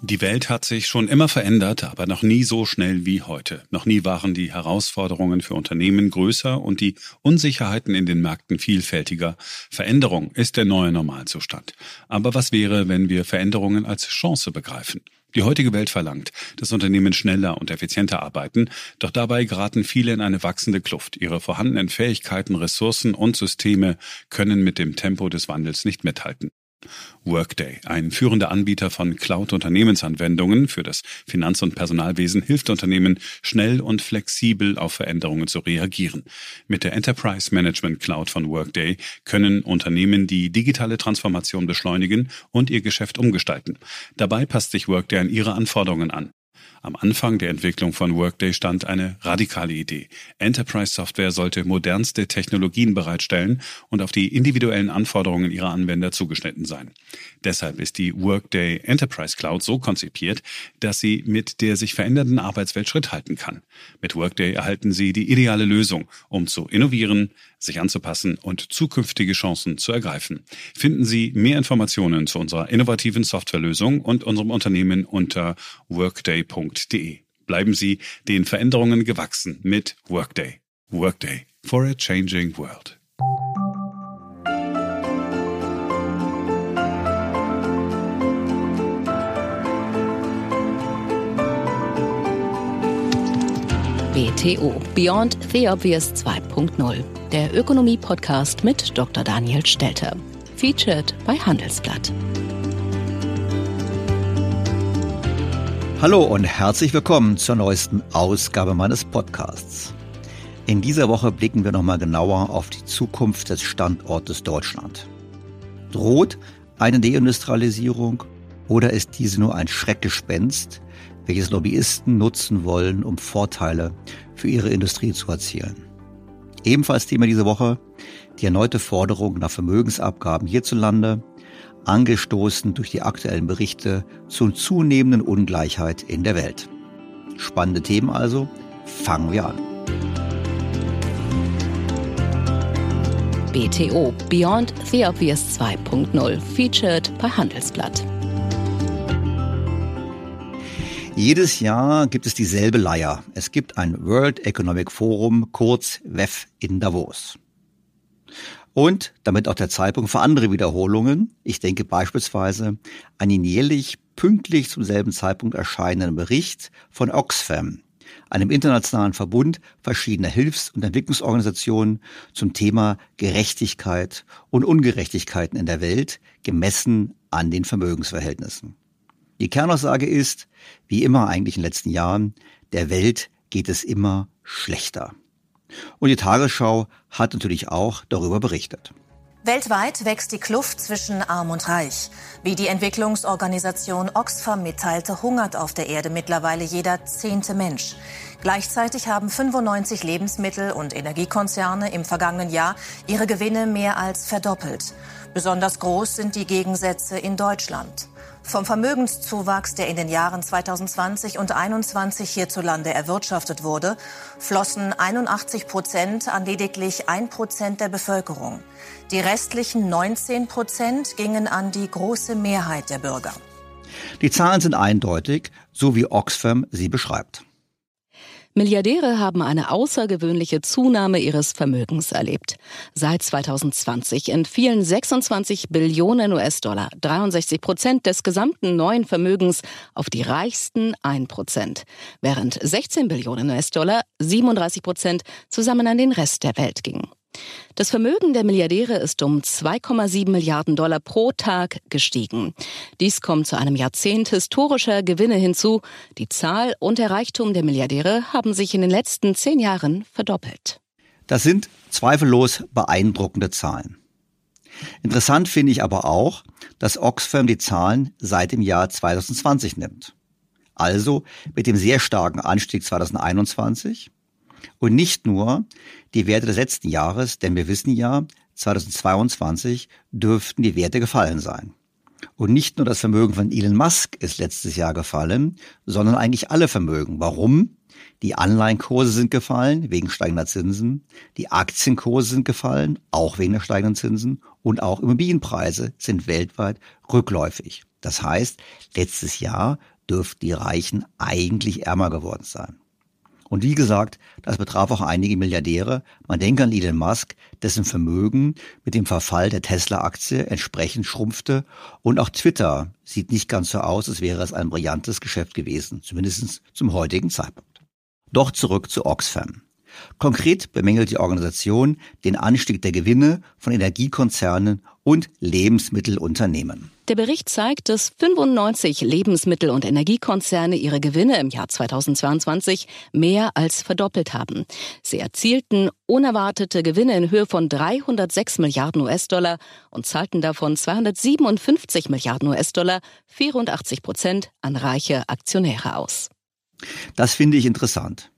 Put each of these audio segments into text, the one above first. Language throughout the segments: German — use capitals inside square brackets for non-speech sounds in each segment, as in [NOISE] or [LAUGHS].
Die Welt hat sich schon immer verändert, aber noch nie so schnell wie heute. Noch nie waren die Herausforderungen für Unternehmen größer und die Unsicherheiten in den Märkten vielfältiger. Veränderung ist der neue Normalzustand. Aber was wäre, wenn wir Veränderungen als Chance begreifen? Die heutige Welt verlangt, dass Unternehmen schneller und effizienter arbeiten, doch dabei geraten viele in eine wachsende Kluft. Ihre vorhandenen Fähigkeiten, Ressourcen und Systeme können mit dem Tempo des Wandels nicht mithalten. Workday, ein führender Anbieter von Cloud-Unternehmensanwendungen für das Finanz- und Personalwesen, hilft Unternehmen, schnell und flexibel auf Veränderungen zu reagieren. Mit der Enterprise Management Cloud von Workday können Unternehmen die digitale Transformation beschleunigen und ihr Geschäft umgestalten. Dabei passt sich Workday an ihre Anforderungen an. Am Anfang der Entwicklung von Workday stand eine radikale Idee. Enterprise Software sollte modernste Technologien bereitstellen und auf die individuellen Anforderungen ihrer Anwender zugeschnitten sein. Deshalb ist die Workday Enterprise Cloud so konzipiert, dass sie mit der sich verändernden Arbeitswelt Schritt halten kann. Mit Workday erhalten Sie die ideale Lösung, um zu innovieren, sich anzupassen und zukünftige Chancen zu ergreifen. Finden Sie mehr Informationen zu unserer innovativen Softwarelösung und unserem Unternehmen unter workday.de. Bleiben Sie den Veränderungen gewachsen mit Workday. Workday for a changing world. BTO Beyond the Obvious 2.0, der Ökonomie-Podcast mit Dr. Daniel Stelter. Featured bei Handelsblatt. Hallo und herzlich willkommen zur neuesten Ausgabe meines Podcasts. In dieser Woche blicken wir nochmal genauer auf die Zukunft des Standortes Deutschland. Droht eine Deindustrialisierung oder ist diese nur ein Schreckgespenst, welches Lobbyisten nutzen wollen, um Vorteile für ihre Industrie zu erzielen. Ebenfalls Thema diese Woche die erneute Forderung nach Vermögensabgaben hierzulande, angestoßen durch die aktuellen Berichte zur zunehmenden Ungleichheit in der Welt. Spannende Themen also, fangen wir an. BTO Beyond the Obvious 2.0 featured bei Handelsblatt. Jedes Jahr gibt es dieselbe Leier. Es gibt ein World Economic Forum, kurz WEF in Davos. Und damit auch der Zeitpunkt für andere Wiederholungen. Ich denke beispielsweise an den jährlich pünktlich zum selben Zeitpunkt erscheinenden Bericht von Oxfam, einem internationalen Verbund verschiedener Hilfs- und Entwicklungsorganisationen zum Thema Gerechtigkeit und Ungerechtigkeiten in der Welt, gemessen an den Vermögensverhältnissen. Die Kernaussage ist, wie immer eigentlich in den letzten Jahren, der Welt geht es immer schlechter. Und die Tagesschau hat natürlich auch darüber berichtet. Weltweit wächst die Kluft zwischen Arm und Reich. Wie die Entwicklungsorganisation Oxfam mitteilte, hungert auf der Erde mittlerweile jeder zehnte Mensch. Gleichzeitig haben 95 Lebensmittel- und Energiekonzerne im vergangenen Jahr ihre Gewinne mehr als verdoppelt. Besonders groß sind die Gegensätze in Deutschland. Vom Vermögenszuwachs, der in den Jahren 2020 und 2021 hierzulande erwirtschaftet wurde, flossen 81 Prozent an lediglich ein Prozent der Bevölkerung. Die restlichen 19 Prozent gingen an die große Mehrheit der Bürger. Die Zahlen sind eindeutig, so wie Oxfam sie beschreibt. Milliardäre haben eine außergewöhnliche Zunahme ihres Vermögens erlebt. Seit 2020 entfielen 26 Billionen US-Dollar, 63 Prozent des gesamten neuen Vermögens, auf die reichsten 1 Prozent, während 16 Billionen US-Dollar, 37 Prozent, zusammen an den Rest der Welt gingen. Das Vermögen der Milliardäre ist um 2,7 Milliarden Dollar pro Tag gestiegen. Dies kommt zu einem Jahrzehnt historischer Gewinne hinzu. Die Zahl und der Reichtum der Milliardäre haben sich in den letzten zehn Jahren verdoppelt. Das sind zweifellos beeindruckende Zahlen. Interessant finde ich aber auch, dass Oxfam die Zahlen seit dem Jahr 2020 nimmt. Also mit dem sehr starken Anstieg 2021 und nicht nur die Werte des letzten Jahres, denn wir wissen ja, 2022 dürften die Werte gefallen sein. Und nicht nur das Vermögen von Elon Musk ist letztes Jahr gefallen, sondern eigentlich alle Vermögen. Warum? Die Anleihenkurse sind gefallen wegen steigender Zinsen, die Aktienkurse sind gefallen, auch wegen der steigenden Zinsen und auch Immobilienpreise sind weltweit rückläufig. Das heißt, letztes Jahr dürften die Reichen eigentlich ärmer geworden sein. Und wie gesagt, das betraf auch einige Milliardäre. Man denke an Elon Musk, dessen Vermögen mit dem Verfall der Tesla-Aktie entsprechend schrumpfte. Und auch Twitter sieht nicht ganz so aus, als wäre es ein brillantes Geschäft gewesen, zumindest zum heutigen Zeitpunkt. Doch zurück zu Oxfam. Konkret bemängelt die Organisation den Anstieg der Gewinne von Energiekonzernen und Lebensmittelunternehmen. Der Bericht zeigt, dass 95 Lebensmittel- und Energiekonzerne ihre Gewinne im Jahr 2022 mehr als verdoppelt haben. Sie erzielten unerwartete Gewinne in Höhe von 306 Milliarden US-Dollar und zahlten davon 257 Milliarden US-Dollar, 84 Prozent an reiche Aktionäre aus. Das finde ich interessant.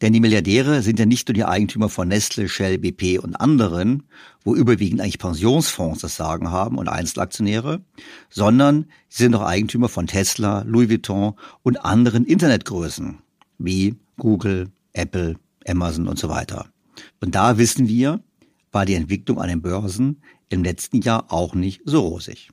Denn die Milliardäre sind ja nicht nur die Eigentümer von Nestle, Shell, BP und anderen, wo überwiegend eigentlich Pensionsfonds das Sagen haben und Einzelaktionäre, sondern sie sind auch Eigentümer von Tesla, Louis Vuitton und anderen Internetgrößen wie Google, Apple, Amazon und so weiter. Und da wissen wir, war die Entwicklung an den Börsen im letzten Jahr auch nicht so rosig.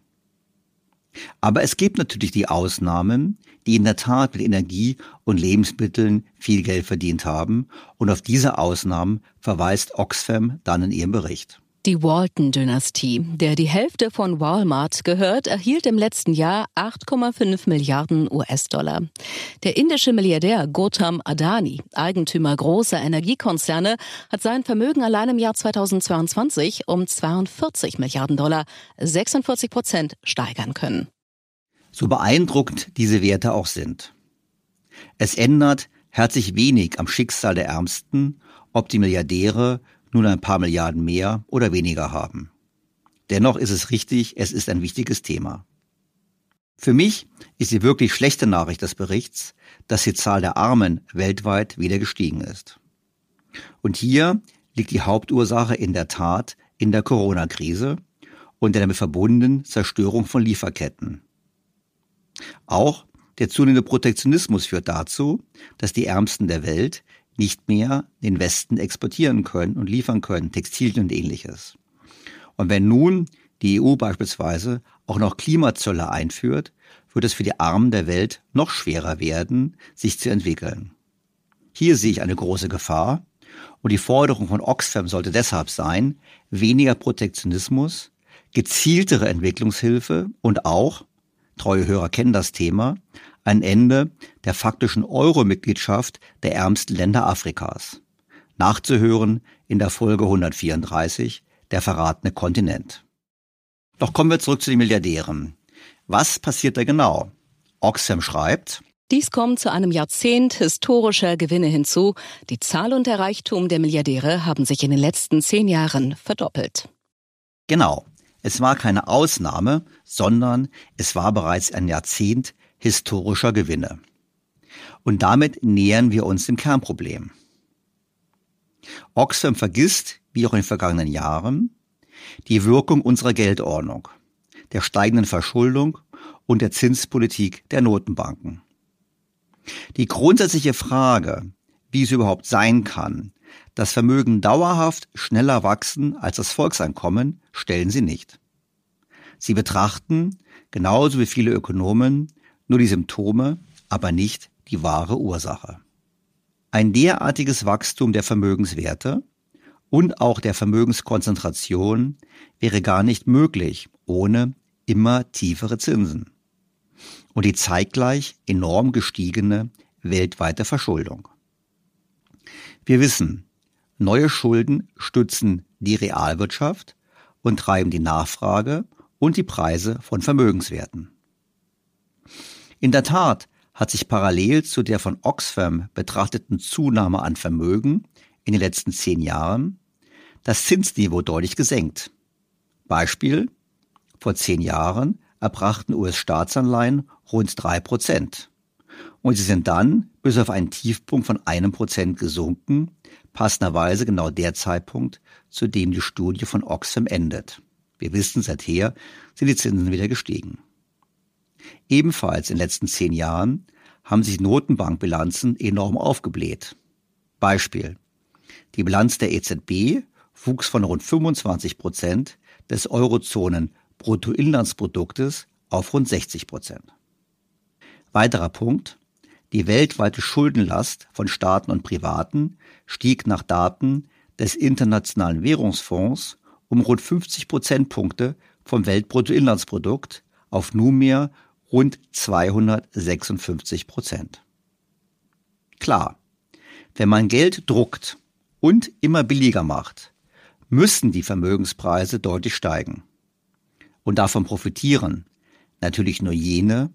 Aber es gibt natürlich die Ausnahmen, die in der Tat mit Energie und Lebensmitteln viel Geld verdient haben. Und auf diese Ausnahmen verweist Oxfam dann in ihrem Bericht. Die Walton-Dynastie, der die Hälfte von Walmart gehört, erhielt im letzten Jahr 8,5 Milliarden US-Dollar. Der indische Milliardär Gautam Adani, Eigentümer großer Energiekonzerne, hat sein Vermögen allein im Jahr 2022 um 42 Milliarden Dollar, 46 Prozent steigern können. So beeindruckend diese Werte auch sind. Es ändert herzlich wenig am Schicksal der Ärmsten, ob die Milliardäre nun ein paar Milliarden mehr oder weniger haben. Dennoch ist es richtig, es ist ein wichtiges Thema. Für mich ist die wirklich schlechte Nachricht des Berichts, dass die Zahl der Armen weltweit wieder gestiegen ist. Und hier liegt die Hauptursache in der Tat in der Corona-Krise und der damit verbundenen Zerstörung von Lieferketten. Auch der zunehmende Protektionismus führt dazu, dass die Ärmsten der Welt nicht mehr den Westen exportieren können und liefern können, Textilien und ähnliches. Und wenn nun die EU beispielsweise auch noch Klimazölle einführt, wird es für die Armen der Welt noch schwerer werden, sich zu entwickeln. Hier sehe ich eine große Gefahr und die Forderung von Oxfam sollte deshalb sein, weniger Protektionismus, gezieltere Entwicklungshilfe und auch, treue Hörer kennen das Thema, ein Ende der faktischen Euro-Mitgliedschaft der ärmsten Länder Afrikas. Nachzuhören in der Folge 134, der verratene Kontinent. Doch kommen wir zurück zu den Milliardären. Was passiert da genau? Oxfam schreibt, dies kommt zu einem Jahrzehnt historischer Gewinne hinzu. Die Zahl und der Reichtum der Milliardäre haben sich in den letzten zehn Jahren verdoppelt. Genau. Es war keine Ausnahme, sondern es war bereits ein Jahrzehnt historischer Gewinne. Und damit nähern wir uns dem Kernproblem. Oxfam vergisst, wie auch in den vergangenen Jahren, die Wirkung unserer Geldordnung, der steigenden Verschuldung und der Zinspolitik der Notenbanken. Die grundsätzliche Frage, wie es überhaupt sein kann, dass Vermögen dauerhaft schneller wachsen als das Volkseinkommen, stellen sie nicht. Sie betrachten, genauso wie viele Ökonomen, nur die Symptome, aber nicht die wahre Ursache. Ein derartiges Wachstum der Vermögenswerte und auch der Vermögenskonzentration wäre gar nicht möglich ohne immer tiefere Zinsen und die zeitgleich enorm gestiegene weltweite Verschuldung. Wir wissen, neue Schulden stützen die Realwirtschaft und treiben die Nachfrage und die Preise von Vermögenswerten. In der Tat hat sich parallel zu der von Oxfam betrachteten Zunahme an Vermögen in den letzten zehn Jahren das Zinsniveau deutlich gesenkt. Beispiel, vor zehn Jahren erbrachten US-Staatsanleihen rund drei Prozent. Und sie sind dann bis auf einen Tiefpunkt von einem Prozent gesunken, passenderweise genau der Zeitpunkt, zu dem die Studie von Oxfam endet. Wir wissen, seither sind die Zinsen wieder gestiegen. Ebenfalls in den letzten zehn Jahren haben sich Notenbankbilanzen enorm aufgebläht. Beispiel. Die Bilanz der EZB wuchs von rund 25 Prozent des Eurozonen Bruttoinlandsproduktes auf rund 60 Prozent. Weiterer Punkt. Die weltweite Schuldenlast von Staaten und Privaten stieg nach Daten des Internationalen Währungsfonds um rund 50 Prozentpunkte vom Weltbruttoinlandsprodukt auf nunmehr rund 256 Prozent. Klar, wenn man Geld druckt und immer billiger macht, müssen die Vermögenspreise deutlich steigen. Und davon profitieren natürlich nur jene,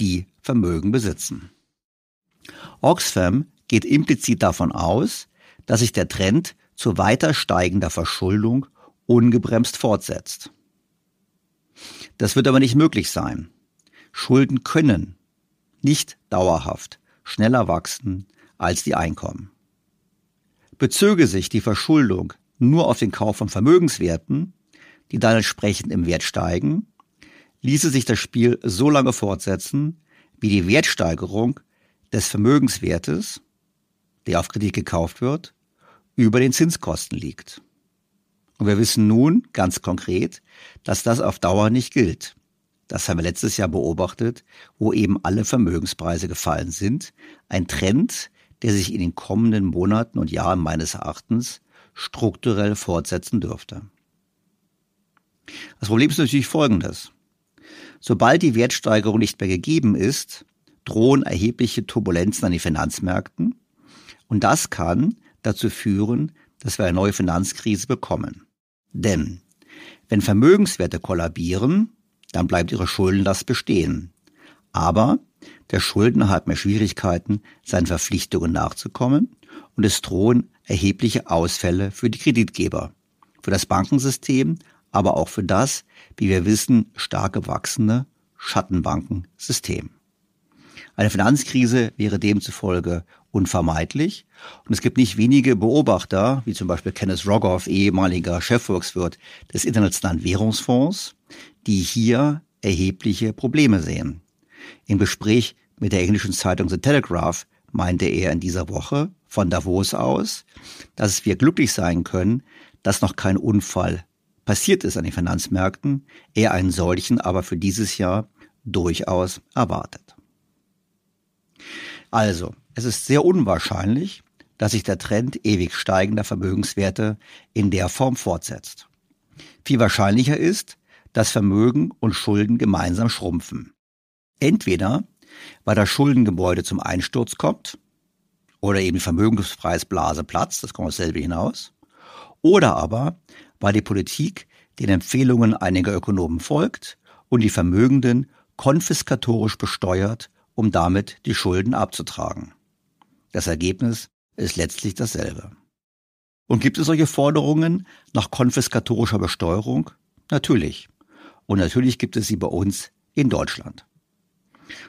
die Vermögen besitzen. Oxfam geht implizit davon aus, dass sich der Trend zu weiter steigender Verschuldung ungebremst fortsetzt. Das wird aber nicht möglich sein. Schulden können nicht dauerhaft schneller wachsen als die Einkommen. Bezöge sich die Verschuldung nur auf den Kauf von Vermögenswerten, die dann entsprechend im Wert steigen, ließe sich das Spiel so lange fortsetzen, wie die Wertsteigerung des Vermögenswertes, der auf Kredit gekauft wird, über den Zinskosten liegt. Und wir wissen nun ganz konkret, dass das auf Dauer nicht gilt. Das haben wir letztes Jahr beobachtet, wo eben alle Vermögenspreise gefallen sind. Ein Trend, der sich in den kommenden Monaten und Jahren meines Erachtens strukturell fortsetzen dürfte. Das Problem ist natürlich folgendes. Sobald die Wertsteigerung nicht mehr gegeben ist, drohen erhebliche Turbulenzen an den Finanzmärkten und das kann dazu führen, dass wir eine neue Finanzkrise bekommen. Denn wenn Vermögenswerte kollabieren, dann bleibt ihre Schuldenlast bestehen. Aber der Schuldner hat mehr Schwierigkeiten, seinen Verpflichtungen nachzukommen und es drohen erhebliche Ausfälle für die Kreditgeber, für das Bankensystem, aber auch für das, wie wir wissen, stark gewachsene Schattenbankensystem. Eine Finanzkrise wäre demzufolge unvermeidlich. Und es gibt nicht wenige Beobachter, wie zum Beispiel Kenneth Rogoff, ehemaliger Chefvolkswirt des Internationalen Währungsfonds, die hier erhebliche Probleme sehen. Im Gespräch mit der englischen Zeitung The Telegraph meinte er in dieser Woche von Davos aus, dass wir glücklich sein können, dass noch kein Unfall passiert ist an den Finanzmärkten, er einen solchen aber für dieses Jahr durchaus erwartet. Also, es ist sehr unwahrscheinlich, dass sich der Trend ewig steigender Vermögenswerte in der Form fortsetzt. Viel wahrscheinlicher ist, dass Vermögen und Schulden gemeinsam schrumpfen. Entweder weil das Schuldengebäude zum Einsturz kommt oder eben die Vermögenspreisblase platzt, das kommt dasselbe hinaus, oder aber weil die Politik den Empfehlungen einiger Ökonomen folgt und die Vermögenden konfiskatorisch besteuert, um damit die Schulden abzutragen. Das Ergebnis ist letztlich dasselbe. Und gibt es solche Forderungen nach konfiskatorischer Besteuerung? Natürlich. Und natürlich gibt es sie bei uns in Deutschland.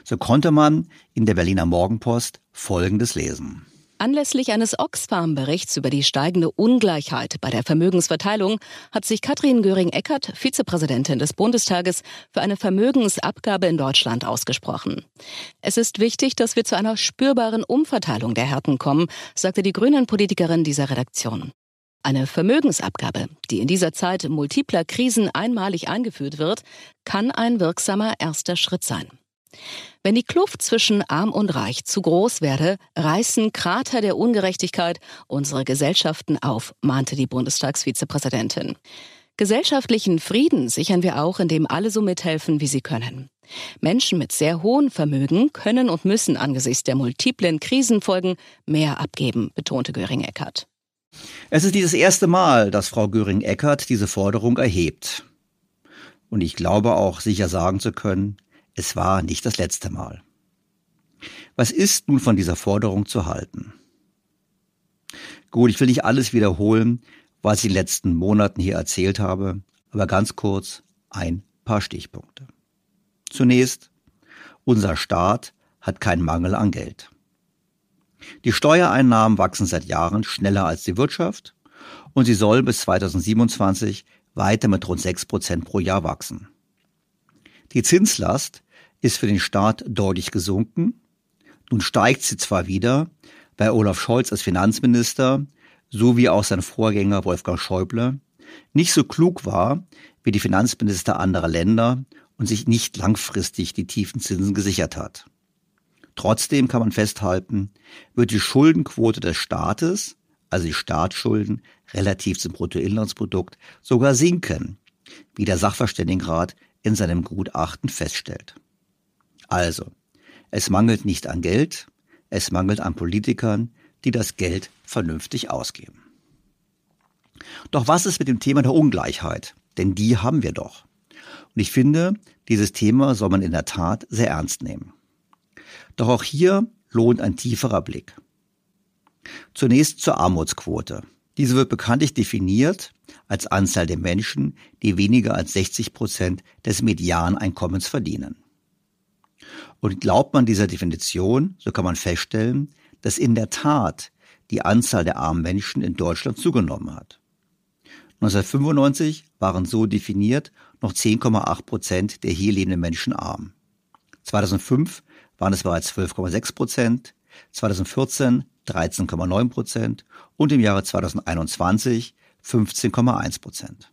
So konnte man in der Berliner Morgenpost Folgendes lesen. Anlässlich eines Oxfam-Berichts über die steigende Ungleichheit bei der Vermögensverteilung hat sich Katrin Göring-Eckardt, Vizepräsidentin des Bundestages, für eine Vermögensabgabe in Deutschland ausgesprochen. Es ist wichtig, dass wir zu einer spürbaren Umverteilung der Härten kommen, sagte die Grünen-Politikerin dieser Redaktion. Eine Vermögensabgabe, die in dieser Zeit multipler Krisen einmalig eingeführt wird, kann ein wirksamer erster Schritt sein. Wenn die Kluft zwischen arm und reich zu groß werde, reißen Krater der Ungerechtigkeit unsere Gesellschaften auf, mahnte die Bundestagsvizepräsidentin. Gesellschaftlichen Frieden sichern wir auch, indem alle so mithelfen, wie sie können. Menschen mit sehr hohen Vermögen können und müssen angesichts der multiplen Krisenfolgen mehr abgeben, betonte Göring-Eckardt. Es ist dieses erste Mal, dass Frau Göring-Eckardt diese Forderung erhebt. Und ich glaube auch sicher sagen zu können, es war nicht das letzte Mal. Was ist nun von dieser Forderung zu halten? Gut, ich will nicht alles wiederholen, was ich in den letzten Monaten hier erzählt habe, aber ganz kurz ein paar Stichpunkte. Zunächst, unser Staat hat keinen Mangel an Geld. Die Steuereinnahmen wachsen seit Jahren schneller als die Wirtschaft und sie soll bis 2027 weiter mit rund 6 Prozent pro Jahr wachsen. Die Zinslast ist für den Staat deutlich gesunken. Nun steigt sie zwar wieder, weil Olaf Scholz als Finanzminister sowie auch sein Vorgänger Wolfgang Schäuble nicht so klug war wie die Finanzminister anderer Länder und sich nicht langfristig die tiefen Zinsen gesichert hat. Trotzdem kann man festhalten, wird die Schuldenquote des Staates, also die Staatsschulden relativ zum Bruttoinlandsprodukt, sogar sinken, wie der Sachverständigenrat in seinem Gutachten feststellt. Also, es mangelt nicht an Geld, es mangelt an Politikern, die das Geld vernünftig ausgeben. Doch was ist mit dem Thema der Ungleichheit? Denn die haben wir doch. Und ich finde, dieses Thema soll man in der Tat sehr ernst nehmen. Doch auch hier lohnt ein tieferer Blick. Zunächst zur Armutsquote. Diese wird bekanntlich definiert als Anzahl der Menschen, die weniger als 60 Prozent des Medianeinkommens verdienen. Und glaubt man dieser Definition, so kann man feststellen, dass in der Tat die Anzahl der armen Menschen in Deutschland zugenommen hat. 1995 waren so definiert noch 10,8 Prozent der hier lebenden Menschen arm. 2005 waren es bereits 12,6 Prozent, 2014 13,9 Prozent und im Jahre 2021 15,1 Prozent.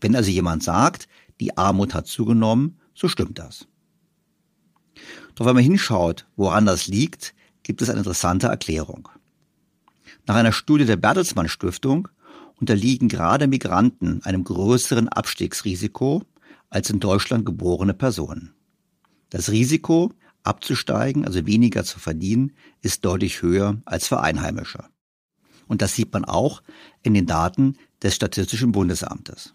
Wenn also jemand sagt, die Armut hat zugenommen, so stimmt das. Doch wenn man hinschaut, woran das liegt, gibt es eine interessante Erklärung. Nach einer Studie der Bertelsmann Stiftung unterliegen gerade Migranten einem größeren Abstiegsrisiko als in Deutschland geborene Personen. Das Risiko, abzusteigen, also weniger zu verdienen, ist deutlich höher als für Einheimische. Und das sieht man auch in den Daten des Statistischen Bundesamtes.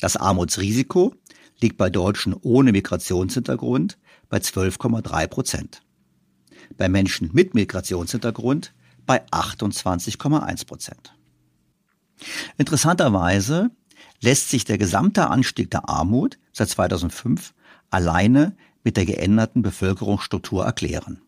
Das Armutsrisiko liegt bei Deutschen ohne Migrationshintergrund bei 12,3 Prozent. Bei Menschen mit Migrationshintergrund bei 28,1 Prozent. Interessanterweise lässt sich der gesamte Anstieg der Armut seit 2005 alleine mit der geänderten Bevölkerungsstruktur erklären.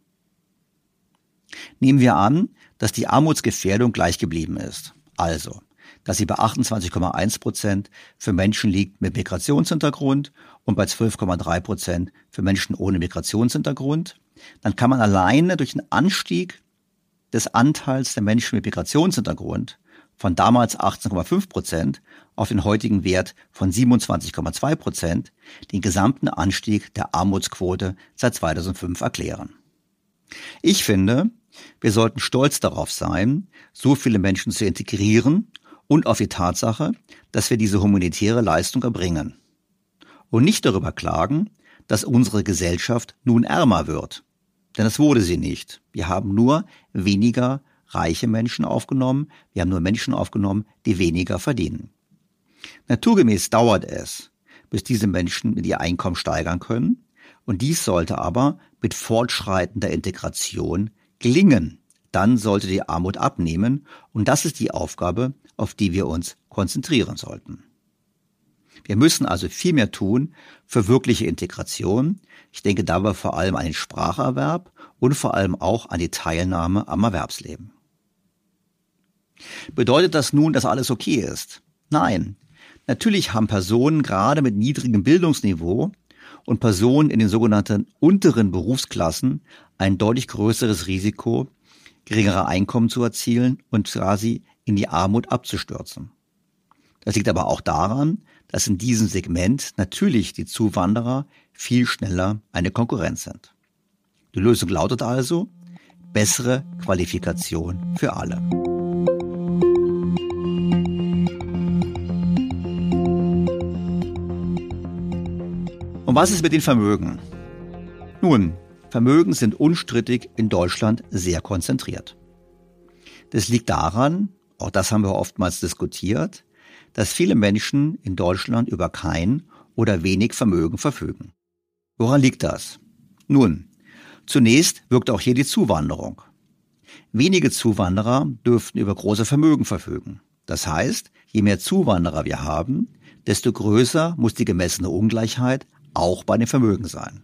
Nehmen wir an, dass die Armutsgefährdung gleich geblieben ist. Also, dass sie bei 28,1 Prozent für Menschen liegt mit Migrationshintergrund und bei 12,3 Prozent für Menschen ohne Migrationshintergrund, dann kann man alleine durch den Anstieg des Anteils der Menschen mit Migrationshintergrund von damals 18,5 Prozent auf den heutigen Wert von 27,2 Prozent den gesamten Anstieg der Armutsquote seit 2005 erklären. Ich finde, wir sollten stolz darauf sein, so viele Menschen zu integrieren und auf die Tatsache, dass wir diese humanitäre Leistung erbringen. Und nicht darüber klagen, dass unsere Gesellschaft nun ärmer wird. Denn das wurde sie nicht. Wir haben nur weniger reiche Menschen aufgenommen, wir haben nur Menschen aufgenommen, die weniger verdienen. Naturgemäß dauert es, bis diese Menschen ihr Einkommen steigern können, und dies sollte aber mit fortschreitender Integration gelingen. Dann sollte die Armut abnehmen, und das ist die Aufgabe, auf die wir uns konzentrieren sollten. Wir müssen also viel mehr tun für wirkliche Integration. Ich denke dabei vor allem an den Spracherwerb und vor allem auch an die Teilnahme am Erwerbsleben. Bedeutet das nun, dass alles okay ist? Nein. Natürlich haben Personen gerade mit niedrigem Bildungsniveau und Personen in den sogenannten unteren Berufsklassen ein deutlich größeres Risiko, geringere Einkommen zu erzielen und quasi in die Armut abzustürzen. Das liegt aber auch daran, dass in diesem Segment natürlich die Zuwanderer viel schneller eine Konkurrenz sind. Die Lösung lautet also bessere Qualifikation für alle. Und was ist mit den Vermögen? Nun, Vermögen sind unstrittig in Deutschland sehr konzentriert. Das liegt daran, auch das haben wir oftmals diskutiert, dass viele Menschen in Deutschland über kein oder wenig Vermögen verfügen. Woran liegt das? Nun, zunächst wirkt auch hier die Zuwanderung. Wenige Zuwanderer dürften über große Vermögen verfügen. Das heißt, je mehr Zuwanderer wir haben, desto größer muss die gemessene Ungleichheit auch bei den Vermögen sein.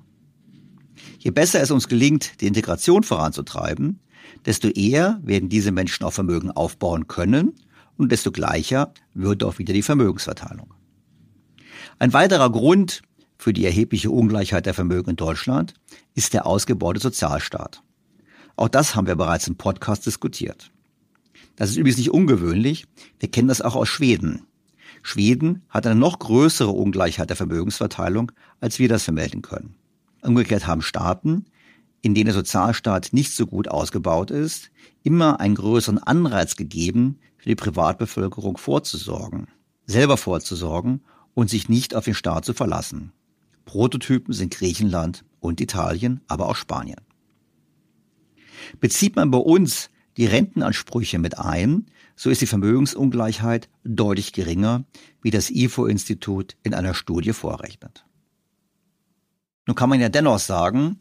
Je besser es uns gelingt, die Integration voranzutreiben, desto eher werden diese Menschen auch Vermögen aufbauen können und desto gleicher wird auch wieder die Vermögensverteilung. Ein weiterer Grund für die erhebliche Ungleichheit der Vermögen in Deutschland ist der ausgebaute Sozialstaat. Auch das haben wir bereits im Podcast diskutiert. Das ist übrigens nicht ungewöhnlich. Wir kennen das auch aus Schweden. Schweden hat eine noch größere Ungleichheit der Vermögensverteilung, als wir das vermelden können. Umgekehrt haben Staaten, in denen der Sozialstaat nicht so gut ausgebaut ist, immer einen größeren Anreiz gegeben, für die Privatbevölkerung vorzusorgen, selber vorzusorgen und sich nicht auf den Staat zu verlassen. Prototypen sind Griechenland und Italien, aber auch Spanien. Bezieht man bei uns die Rentenansprüche mit ein, so ist die Vermögensungleichheit deutlich geringer, wie das IFO-Institut in einer Studie vorrechnet. Nun kann man ja dennoch sagen,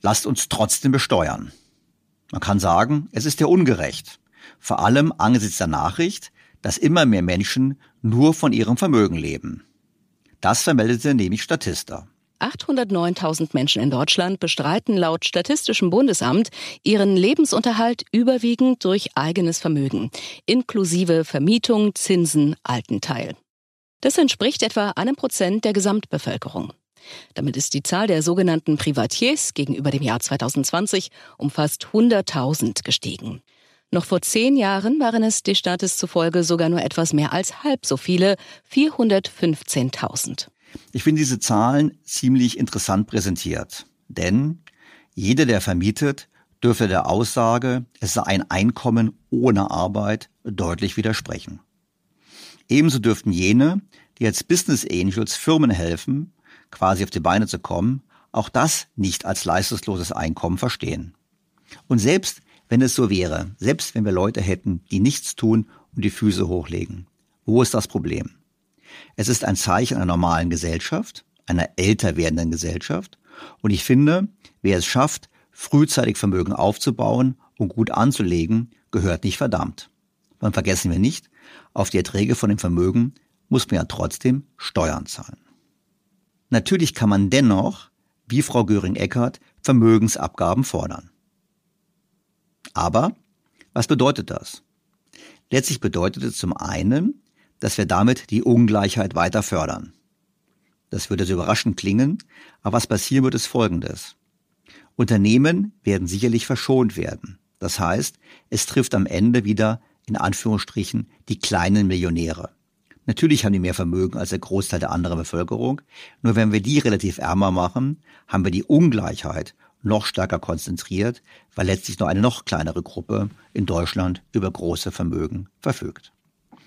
lasst uns trotzdem besteuern. Man kann sagen, es ist ja ungerecht. Vor allem angesichts der Nachricht, dass immer mehr Menschen nur von ihrem Vermögen leben. Das vermeldete nämlich Statista. 809.000 Menschen in Deutschland bestreiten laut Statistischem Bundesamt ihren Lebensunterhalt überwiegend durch eigenes Vermögen, inklusive Vermietung, Zinsen, Altenteil. Das entspricht etwa einem Prozent der Gesamtbevölkerung. Damit ist die Zahl der sogenannten Privatiers gegenüber dem Jahr 2020 um fast 100.000 gestiegen. Noch vor zehn Jahren waren es Destatis zufolge sogar nur etwas mehr als halb so viele, 415.000. Ich finde diese Zahlen ziemlich interessant präsentiert, denn jeder, der vermietet, dürfte der Aussage, es sei ein Einkommen ohne Arbeit, deutlich widersprechen. Ebenso dürften jene, die als Business Angels Firmen helfen, quasi auf die Beine zu kommen, auch das nicht als leistungsloses Einkommen verstehen. Und selbst wenn es so wäre, selbst wenn wir Leute hätten, die nichts tun und die Füße hochlegen, wo ist das Problem? Es ist ein Zeichen einer normalen Gesellschaft, einer älter werdenden Gesellschaft. Und ich finde, wer es schafft, frühzeitig Vermögen aufzubauen und gut anzulegen, gehört nicht verdammt. Man vergessen wir nicht, auf die Erträge von dem Vermögen muss man ja trotzdem Steuern zahlen. Natürlich kann man dennoch wie Frau Göring-Eckardt, Vermögensabgaben fordern. Aber was bedeutet das? Letztlich bedeutet es zum einen, dass wir damit die Ungleichheit weiter fördern. Das würde so überraschend klingen, aber was passieren wird, ist Folgendes. Unternehmen werden sicherlich verschont werden. Das heißt, es trifft am Ende wieder in Anführungsstrichen die kleinen Millionäre. Natürlich haben die mehr Vermögen als der Großteil der anderen Bevölkerung. Nur wenn wir die relativ ärmer machen, haben wir die Ungleichheit noch stärker konzentriert, weil letztlich nur eine noch kleinere Gruppe in Deutschland über große Vermögen verfügt.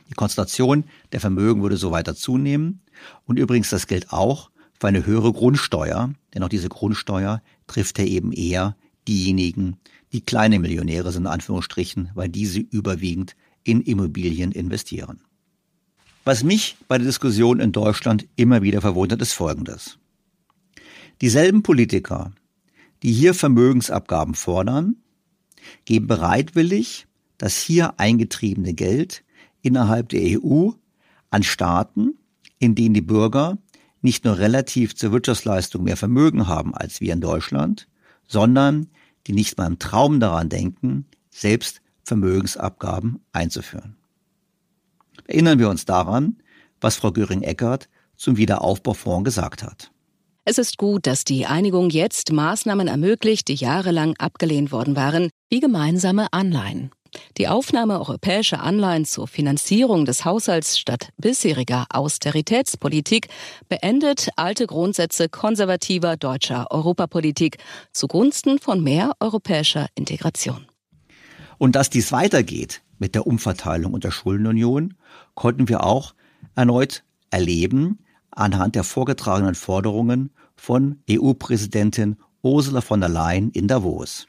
Die Konzentration der Vermögen würde so weiter zunehmen. Und übrigens, das gilt auch für eine höhere Grundsteuer, denn auch diese Grundsteuer trifft ja eben eher diejenigen, die kleine Millionäre sind, in Anführungsstrichen, weil diese überwiegend in Immobilien investieren. Was mich bei der Diskussion in Deutschland immer wieder verwundert, ist Folgendes. Dieselben Politiker, die hier Vermögensabgaben fordern, geben bereitwillig das hier eingetriebene Geld innerhalb der EU an Staaten, in denen die Bürger nicht nur relativ zur Wirtschaftsleistung mehr Vermögen haben als wir in Deutschland, sondern die nicht mal im Traum daran denken, selbst Vermögensabgaben einzuführen. Erinnern wir uns daran, was Frau Göring-Eckardt zum Wiederaufbaufonds gesagt hat. Es ist gut, dass die Einigung jetzt Maßnahmen ermöglicht, die jahrelang abgelehnt worden waren, wie gemeinsame Anleihen. Die Aufnahme europäischer Anleihen zur Finanzierung des Haushalts statt bisheriger Austeritätspolitik beendet alte Grundsätze konservativer deutscher Europapolitik zugunsten von mehr europäischer Integration. Und dass dies weitergeht mit der Umverteilung und der Schuldenunion, konnten wir auch erneut erleben anhand der vorgetragenen Forderungen von EU-Präsidentin Ursula von der Leyen in Davos.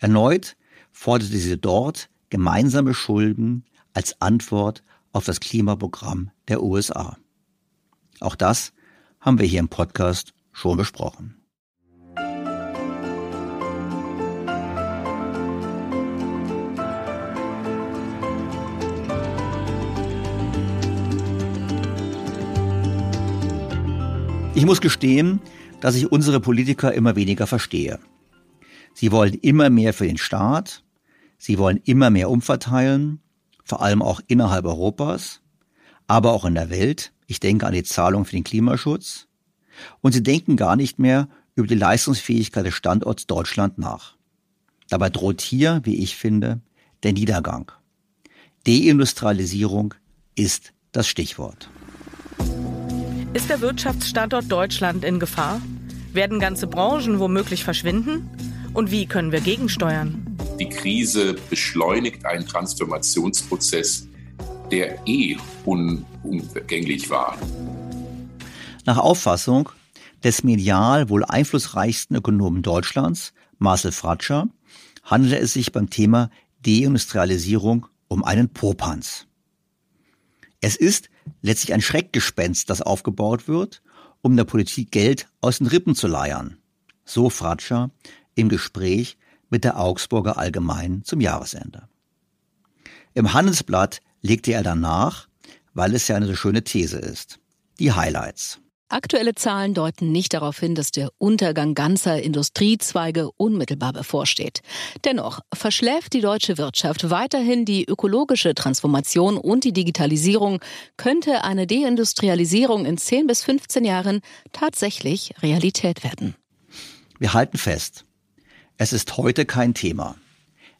Erneut forderte sie dort gemeinsame Schulden als Antwort auf das Klimaprogramm der USA. Auch das haben wir hier im Podcast schon besprochen. Ich muss gestehen, dass ich unsere Politiker immer weniger verstehe. Sie wollen immer mehr für den Staat, Sie wollen immer mehr umverteilen, vor allem auch innerhalb Europas, aber auch in der Welt. Ich denke an die Zahlung für den Klimaschutz. Und sie denken gar nicht mehr über die Leistungsfähigkeit des Standorts Deutschland nach. Dabei droht hier, wie ich finde, der Niedergang. Deindustrialisierung ist das Stichwort. Ist der Wirtschaftsstandort Deutschland in Gefahr? Werden ganze Branchen womöglich verschwinden? Und wie können wir gegensteuern? Die Krise beschleunigt einen Transformationsprozess, der eh unumgänglich war. Nach Auffassung des medial wohl einflussreichsten Ökonomen Deutschlands, Marcel Fratscher, handelt es sich beim Thema Deindustrialisierung um einen Popanz. Es ist letztlich ein Schreckgespenst, das aufgebaut wird, um der Politik Geld aus den Rippen zu leiern. So Fratscher im Gespräch mit der Augsburger Allgemein zum Jahresende. Im Handelsblatt legte er danach, weil es ja eine so schöne These ist, die Highlights. Aktuelle Zahlen deuten nicht darauf hin, dass der Untergang ganzer Industriezweige unmittelbar bevorsteht. Dennoch verschläft die deutsche Wirtschaft weiterhin die ökologische Transformation und die Digitalisierung, könnte eine Deindustrialisierung in 10 bis 15 Jahren tatsächlich Realität werden. Wir halten fest, es ist heute kein Thema.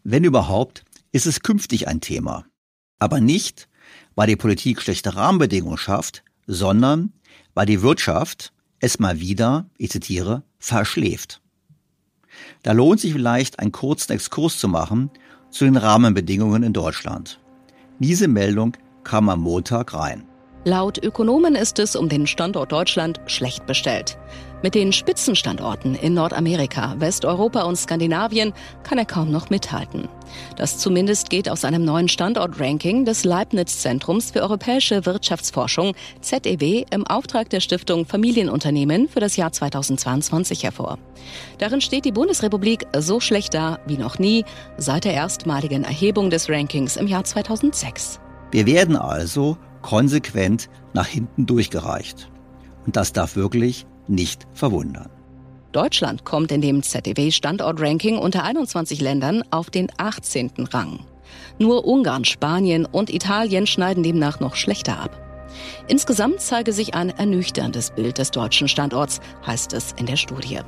Wenn überhaupt, ist es künftig ein Thema. Aber nicht, weil die Politik schlechte Rahmenbedingungen schafft, sondern weil die Wirtschaft es mal wieder, ich zitiere, verschläft. Da lohnt sich vielleicht einen kurzen Exkurs zu machen zu den Rahmenbedingungen in Deutschland. Diese Meldung kam am Montag rein. Laut Ökonomen ist es um den Standort Deutschland schlecht bestellt. Mit den Spitzenstandorten in Nordamerika, Westeuropa und Skandinavien kann er kaum noch mithalten. Das zumindest geht aus einem neuen Standortranking des Leibniz-Zentrums für europäische Wirtschaftsforschung ZEW im Auftrag der Stiftung Familienunternehmen für das Jahr 2022 hervor. Darin steht die Bundesrepublik so schlecht da wie noch nie seit der erstmaligen Erhebung des Rankings im Jahr 2006. Wir werden also konsequent nach hinten durchgereicht. Und das darf wirklich nicht verwundern. Deutschland kommt in dem ZDW Standortranking unter 21 Ländern auf den 18. Rang. Nur Ungarn, Spanien und Italien schneiden demnach noch schlechter ab. Insgesamt zeige sich ein ernüchterndes Bild des deutschen Standorts, heißt es in der Studie.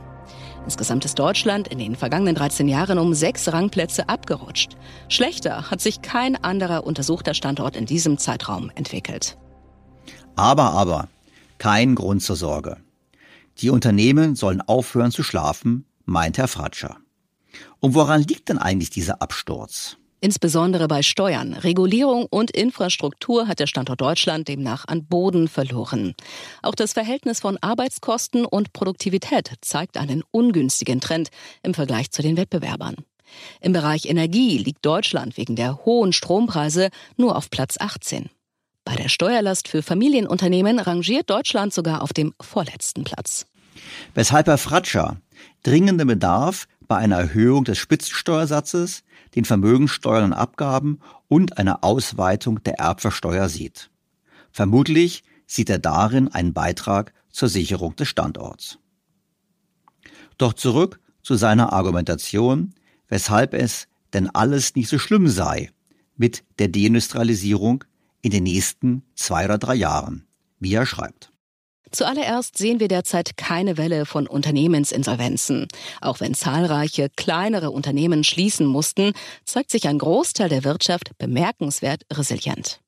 Insgesamt ist Deutschland in den vergangenen 13 Jahren um sechs Rangplätze abgerutscht. Schlechter hat sich kein anderer untersuchter Standort in diesem Zeitraum entwickelt. Aber, aber, kein Grund zur Sorge. Die Unternehmen sollen aufhören zu schlafen, meint Herr Fratscher. Und woran liegt denn eigentlich dieser Absturz? Insbesondere bei Steuern, Regulierung und Infrastruktur hat der Standort Deutschland demnach an Boden verloren. Auch das Verhältnis von Arbeitskosten und Produktivität zeigt einen ungünstigen Trend im Vergleich zu den Wettbewerbern. Im Bereich Energie liegt Deutschland wegen der hohen Strompreise nur auf Platz 18. Bei der Steuerlast für Familienunternehmen rangiert Deutschland sogar auf dem vorletzten Platz. Weshalb Herr Fratscher dringenden Bedarf bei einer Erhöhung des Spitzensteuersatzes, den Vermögenssteuern und Abgaben und einer Ausweitung der Erbversteuer sieht. Vermutlich sieht er darin einen Beitrag zur Sicherung des Standorts. Doch zurück zu seiner Argumentation, weshalb es denn alles nicht so schlimm sei mit der Deindustrialisierung in den nächsten zwei oder drei Jahren, wie er schreibt. Zuallererst sehen wir derzeit keine Welle von Unternehmensinsolvenzen. Auch wenn zahlreiche kleinere Unternehmen schließen mussten, zeigt sich ein Großteil der Wirtschaft bemerkenswert resilient.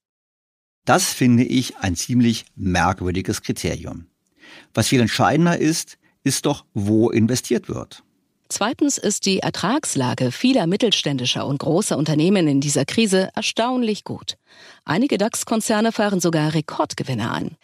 Das finde ich ein ziemlich merkwürdiges Kriterium. Was viel entscheidender ist, ist doch, wo investiert wird. Zweitens ist die Ertragslage vieler mittelständischer und großer Unternehmen in dieser Krise erstaunlich gut. Einige DAX-Konzerne fahren sogar Rekordgewinne an.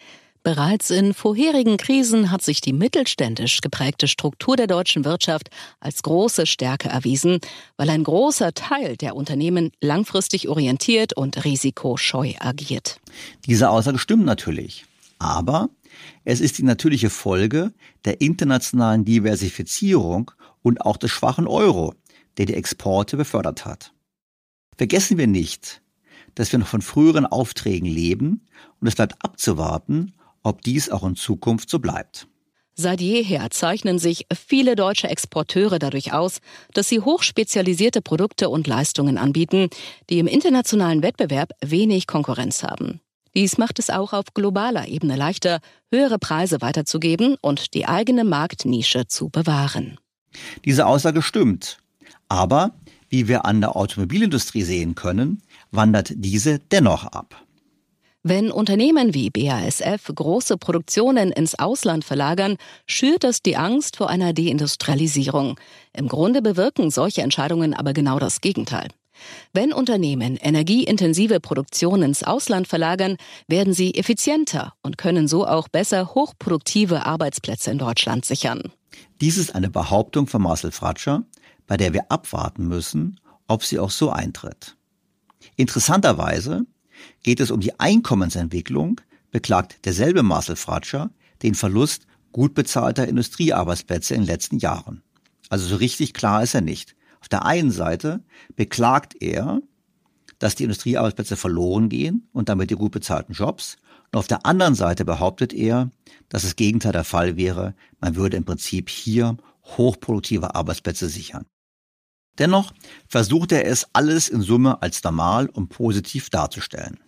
Bereits in vorherigen Krisen hat sich die mittelständisch geprägte Struktur der deutschen Wirtschaft als große Stärke erwiesen, weil ein großer Teil der Unternehmen langfristig orientiert und risikoscheu agiert. Diese Aussage stimmt natürlich. Aber es ist die natürliche Folge der internationalen Diversifizierung und auch des schwachen Euro, der die Exporte befördert hat. Vergessen wir nicht, dass wir noch von früheren Aufträgen leben und es bleibt abzuwarten, ob dies auch in Zukunft so bleibt. Seit jeher zeichnen sich viele deutsche Exporteure dadurch aus, dass sie hochspezialisierte Produkte und Leistungen anbieten, die im internationalen Wettbewerb wenig Konkurrenz haben. Dies macht es auch auf globaler Ebene leichter, höhere Preise weiterzugeben und die eigene Marktnische zu bewahren. Diese Aussage stimmt. Aber, wie wir an der Automobilindustrie sehen können, wandert diese dennoch ab. Wenn Unternehmen wie BASF große Produktionen ins Ausland verlagern, schürt das die Angst vor einer Deindustrialisierung. Im Grunde bewirken solche Entscheidungen aber genau das Gegenteil. Wenn Unternehmen energieintensive Produktion ins Ausland verlagern, werden sie effizienter und können so auch besser hochproduktive Arbeitsplätze in Deutschland sichern. Dies ist eine Behauptung von Marcel Fratscher, bei der wir abwarten müssen, ob sie auch so eintritt. Interessanterweise geht es um die Einkommensentwicklung, beklagt derselbe Marcel Fratscher den Verlust gut bezahlter Industriearbeitsplätze in den letzten Jahren. Also so richtig klar ist er nicht. Auf der einen Seite beklagt er, dass die Industriearbeitsplätze verloren gehen und damit die gut bezahlten Jobs. Und auf der anderen Seite behauptet er, dass das Gegenteil der Fall wäre. Man würde im Prinzip hier hochproduktive Arbeitsplätze sichern. Dennoch versucht er es alles in Summe als normal und positiv darzustellen.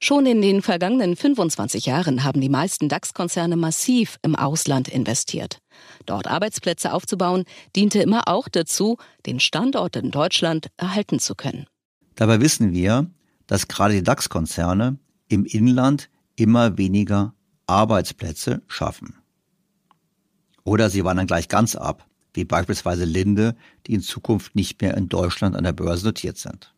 Schon in den vergangenen 25 Jahren haben die meisten DAX-Konzerne massiv im Ausland investiert. Dort Arbeitsplätze aufzubauen, diente immer auch dazu, den Standort in Deutschland erhalten zu können. Dabei wissen wir, dass gerade die DAX-Konzerne im Inland immer weniger Arbeitsplätze schaffen. Oder sie wandern gleich ganz ab, wie beispielsweise Linde, die in Zukunft nicht mehr in Deutschland an der Börse notiert sind.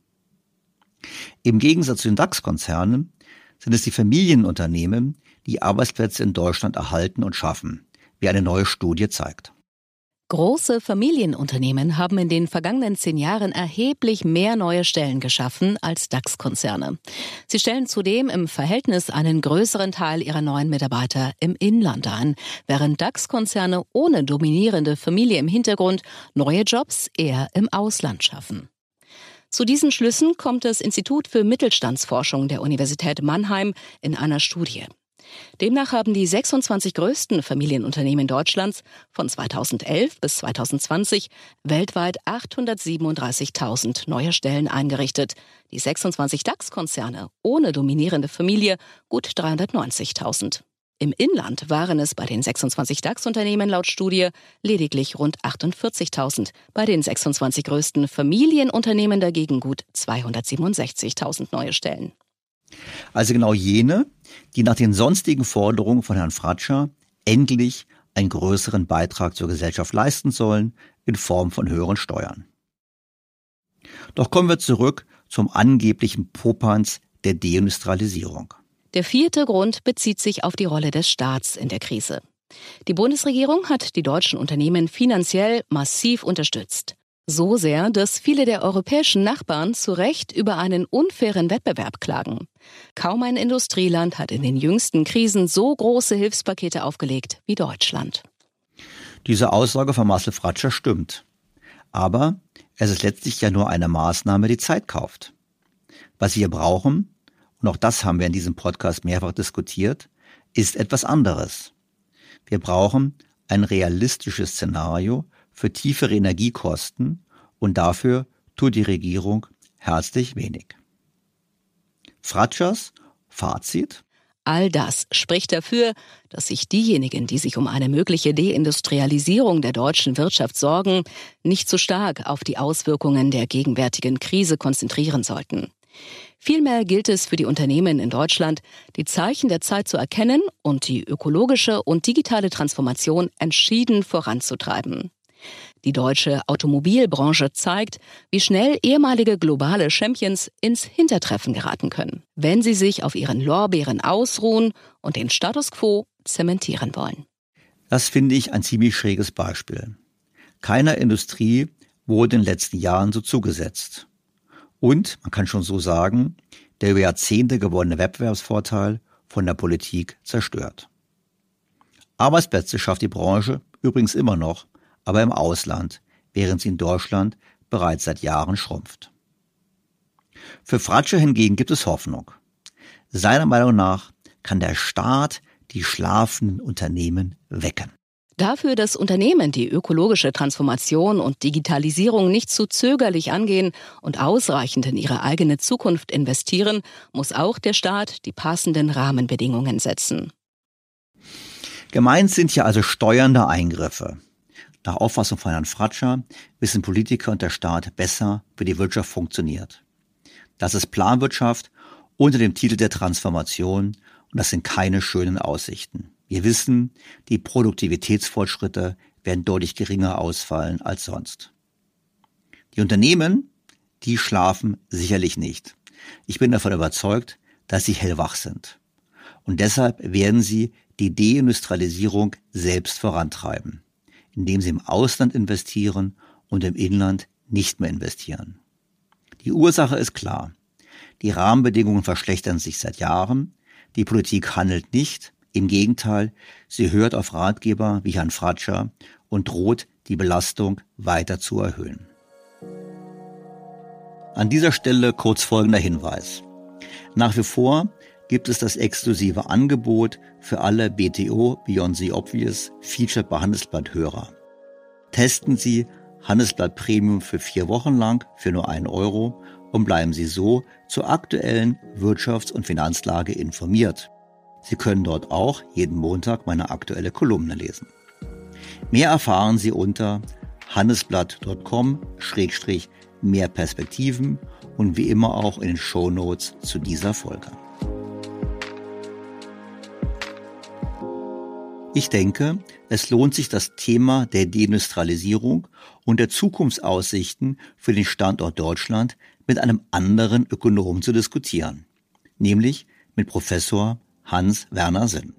Im Gegensatz zu den DAX-Konzernen sind es die Familienunternehmen, die Arbeitsplätze in Deutschland erhalten und schaffen, wie eine neue Studie zeigt. Große Familienunternehmen haben in den vergangenen zehn Jahren erheblich mehr neue Stellen geschaffen als DAX-Konzerne. Sie stellen zudem im Verhältnis einen größeren Teil ihrer neuen Mitarbeiter im Inland ein, während DAX-Konzerne ohne dominierende Familie im Hintergrund neue Jobs eher im Ausland schaffen. Zu diesen Schlüssen kommt das Institut für Mittelstandsforschung der Universität Mannheim in einer Studie. Demnach haben die 26 größten Familienunternehmen Deutschlands von 2011 bis 2020 weltweit 837.000 neue Stellen eingerichtet. Die 26 DAX-Konzerne ohne dominierende Familie gut 390.000. Im Inland waren es bei den 26 DAX-Unternehmen laut Studie lediglich rund 48.000, bei den 26 größten Familienunternehmen dagegen gut 267.000 neue Stellen. Also genau jene, die nach den sonstigen Forderungen von Herrn Fratscher endlich einen größeren Beitrag zur Gesellschaft leisten sollen in Form von höheren Steuern. Doch kommen wir zurück zum angeblichen Popanz der Deindustrialisierung. Der vierte Grund bezieht sich auf die Rolle des Staats in der Krise. Die Bundesregierung hat die deutschen Unternehmen finanziell massiv unterstützt. So sehr, dass viele der europäischen Nachbarn zu Recht über einen unfairen Wettbewerb klagen. Kaum ein Industrieland hat in den jüngsten Krisen so große Hilfspakete aufgelegt wie Deutschland. Diese Aussage von Marcel Fratscher stimmt. Aber es ist letztlich ja nur eine Maßnahme, die Zeit kauft. Was wir brauchen, und auch das haben wir in diesem Podcast mehrfach diskutiert, ist etwas anderes. Wir brauchen ein realistisches Szenario für tiefere Energiekosten und dafür tut die Regierung herzlich wenig. Fratschers Fazit? All das spricht dafür, dass sich diejenigen, die sich um eine mögliche Deindustrialisierung der deutschen Wirtschaft sorgen, nicht zu stark auf die Auswirkungen der gegenwärtigen Krise konzentrieren sollten. Vielmehr gilt es für die Unternehmen in Deutschland, die Zeichen der Zeit zu erkennen und die ökologische und digitale Transformation entschieden voranzutreiben. Die deutsche Automobilbranche zeigt, wie schnell ehemalige globale Champions ins Hintertreffen geraten können, wenn sie sich auf ihren Lorbeeren ausruhen und den Status quo zementieren wollen. Das finde ich ein ziemlich schräges Beispiel. Keiner Industrie wurde in den letzten Jahren so zugesetzt. Und, man kann schon so sagen, der über Jahrzehnte gewonnene Wettbewerbsvorteil von der Politik zerstört. Arbeitsplätze schafft die Branche übrigens immer noch, aber im Ausland, während sie in Deutschland bereits seit Jahren schrumpft. Für Fratsche hingegen gibt es Hoffnung. Seiner Meinung nach kann der Staat die schlafenden Unternehmen wecken. Dafür, dass Unternehmen die ökologische Transformation und Digitalisierung nicht zu zögerlich angehen und ausreichend in ihre eigene Zukunft investieren, muss auch der Staat die passenden Rahmenbedingungen setzen. Gemeint sind hier also steuernde Eingriffe. Nach Auffassung von Herrn Fratscher wissen Politiker und der Staat besser, wie die Wirtschaft funktioniert. Das ist Planwirtschaft unter dem Titel der Transformation und das sind keine schönen Aussichten. Wir wissen, die Produktivitätsfortschritte werden deutlich geringer ausfallen als sonst. Die Unternehmen, die schlafen sicherlich nicht. Ich bin davon überzeugt, dass sie hellwach sind. Und deshalb werden sie die Deindustrialisierung selbst vorantreiben indem sie im Ausland investieren und im Inland nicht mehr investieren. Die Ursache ist klar. Die Rahmenbedingungen verschlechtern sich seit Jahren. Die Politik handelt nicht. Im Gegenteil, sie hört auf Ratgeber wie Herrn Fratscher und droht, die Belastung weiter zu erhöhen. An dieser Stelle kurz folgender Hinweis. Nach wie vor gibt es das exklusive Angebot für alle BTO Beyond the Obvious Featured bei Handelsblatt Hörer. Testen Sie Handelsblatt Premium für vier Wochen lang für nur einen Euro und bleiben Sie so zur aktuellen Wirtschafts- und Finanzlage informiert. Sie können dort auch jeden Montag meine aktuelle Kolumne lesen. Mehr erfahren Sie unter handelsblatt.com-mehr Perspektiven und wie immer auch in den Show Notes zu dieser Folge. Ich denke, es lohnt sich das Thema der Deindustrialisierung und der Zukunftsaussichten für den Standort Deutschland mit einem anderen Ökonomen zu diskutieren, nämlich mit Professor Hans Werner Sinn.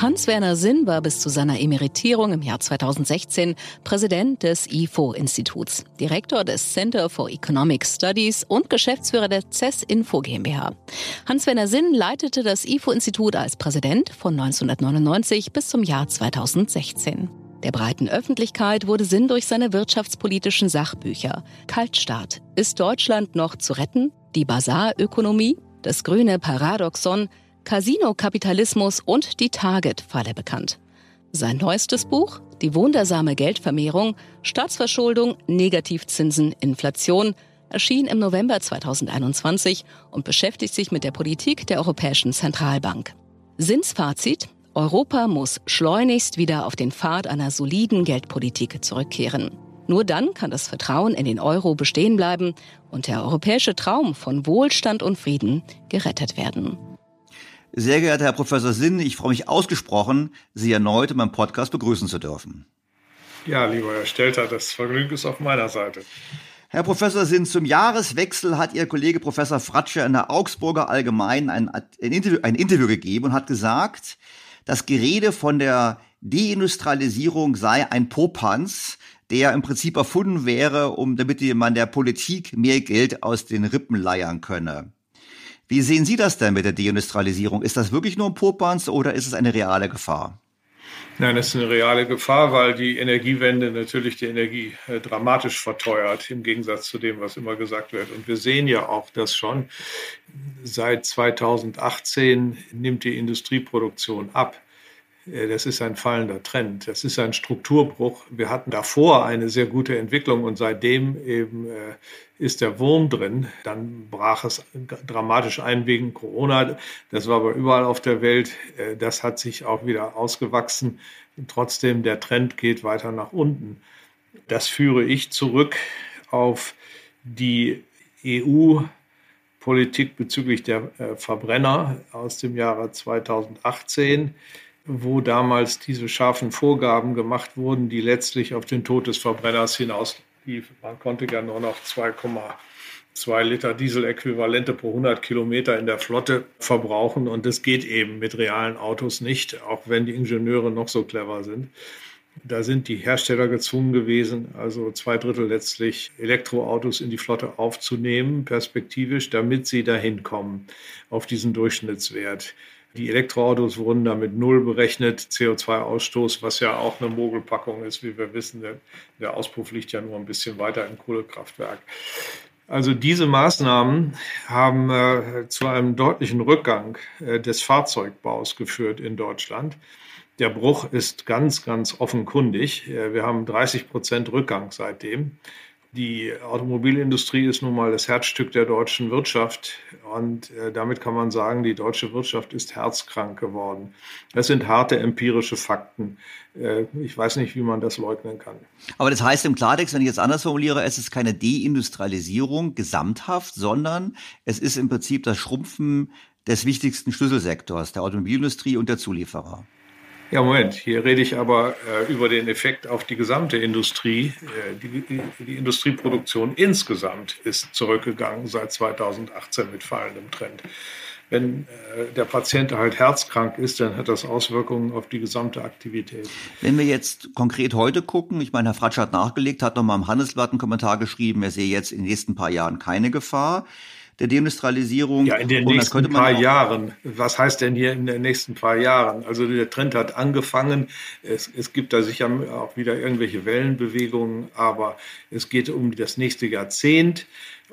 Hans-Werner Sinn war bis zu seiner Emeritierung im Jahr 2016 Präsident des IFO-Instituts, Direktor des Center for Economic Studies und Geschäftsführer der CES Info GmbH. Hans-Werner Sinn leitete das IFO-Institut als Präsident von 1999 bis zum Jahr 2016. Der breiten Öffentlichkeit wurde Sinn durch seine wirtschaftspolitischen Sachbücher Kaltstart. Ist Deutschland noch zu retten? Die Basarökonomie? Das grüne Paradoxon Casino-Kapitalismus und die Target-Falle bekannt. Sein neuestes Buch, Die wundersame Geldvermehrung, Staatsverschuldung, Negativzinsen, Inflation, erschien im November 2021 und beschäftigt sich mit der Politik der Europäischen Zentralbank. Sins Fazit, Europa muss schleunigst wieder auf den Pfad einer soliden Geldpolitik zurückkehren. Nur dann kann das Vertrauen in den Euro bestehen bleiben und der europäische Traum von Wohlstand und Frieden gerettet werden. Sehr geehrter Herr Professor Sinn, ich freue mich ausgesprochen, Sie erneut in meinem Podcast begrüßen zu dürfen. Ja, lieber Herr Stelter, das Vergnügen ist auf meiner Seite. Herr Professor Sinn, zum Jahreswechsel hat Ihr Kollege Professor Fratscher in der Augsburger Allgemeinen ein, ein, Interview, ein Interview gegeben und hat gesagt, das Gerede von der Deindustrialisierung sei ein Popanz, der im Prinzip erfunden wäre, um damit man der Politik mehr Geld aus den Rippen leiern könne. Wie sehen Sie das denn mit der Deindustrialisierung? Ist das wirklich nur ein Popanz oder ist es eine reale Gefahr? Nein, das ist eine reale Gefahr, weil die Energiewende natürlich die Energie äh, dramatisch verteuert, im Gegensatz zu dem, was immer gesagt wird. Und wir sehen ja auch, dass schon seit 2018 nimmt die Industrieproduktion ab. Äh, das ist ein fallender Trend. Das ist ein Strukturbruch. Wir hatten davor eine sehr gute Entwicklung und seitdem eben äh, ist der Wurm drin. Dann brach es dramatisch ein wegen Corona. Das war aber überall auf der Welt. Äh, das hat sich auch wieder ausgewachsen. Trotzdem, der Trend geht weiter nach unten. Das führe ich zurück auf die EU Politik bezüglich der Verbrenner aus dem Jahre 2018 wo damals diese scharfen Vorgaben gemacht wurden, die letztlich auf den Tod des Verbrenners hinausliefen. Man konnte ja nur noch 2,2 Liter Dieseläquivalente pro 100 Kilometer in der Flotte verbrauchen und das geht eben mit realen Autos nicht, auch wenn die Ingenieure noch so clever sind. Da sind die Hersteller gezwungen gewesen, also zwei Drittel letztlich Elektroautos in die Flotte aufzunehmen, perspektivisch, damit sie dahin kommen auf diesen Durchschnittswert. Die Elektroautos wurden damit null berechnet, CO2-Ausstoß, was ja auch eine Mogelpackung ist, wie wir wissen. Der, Auspuff liegt ja nur ein bisschen weiter im Kohlekraftwerk. Also diese Maßnahmen haben äh, zu einem deutlichen Rückgang äh, des Fahrzeugbaus geführt in Deutschland. Der Bruch ist ganz, ganz offenkundig. Äh, wir haben 30 Prozent Rückgang seitdem. Die Automobilindustrie ist nun mal das Herzstück der deutschen Wirtschaft und äh, damit kann man sagen, die deutsche Wirtschaft ist herzkrank geworden. Das sind harte empirische Fakten. Äh, ich weiß nicht, wie man das leugnen kann. Aber das heißt im Klartext, wenn ich jetzt anders formuliere, es ist keine Deindustrialisierung gesamthaft, sondern es ist im Prinzip das Schrumpfen des wichtigsten Schlüsselsektors, der Automobilindustrie und der Zulieferer. Ja, Moment, hier rede ich aber äh, über den Effekt auf die gesamte Industrie. Äh, die, die, die, Industrieproduktion insgesamt ist zurückgegangen seit 2018 mit fallendem Trend. Wenn äh, der Patient halt herzkrank ist, dann hat das Auswirkungen auf die gesamte Aktivität. Wenn wir jetzt konkret heute gucken, ich meine, Herr Fratsch hat nachgelegt, hat nochmal im Handelsblatt einen Kommentar geschrieben, er sehe jetzt in den nächsten paar Jahren keine Gefahr der Deindustrialisierung. Ja, in den und nächsten paar Jahren. Was heißt denn hier in den nächsten paar Jahren? Also der Trend hat angefangen. Es, es gibt da sicher auch wieder irgendwelche Wellenbewegungen, aber es geht um das nächste Jahrzehnt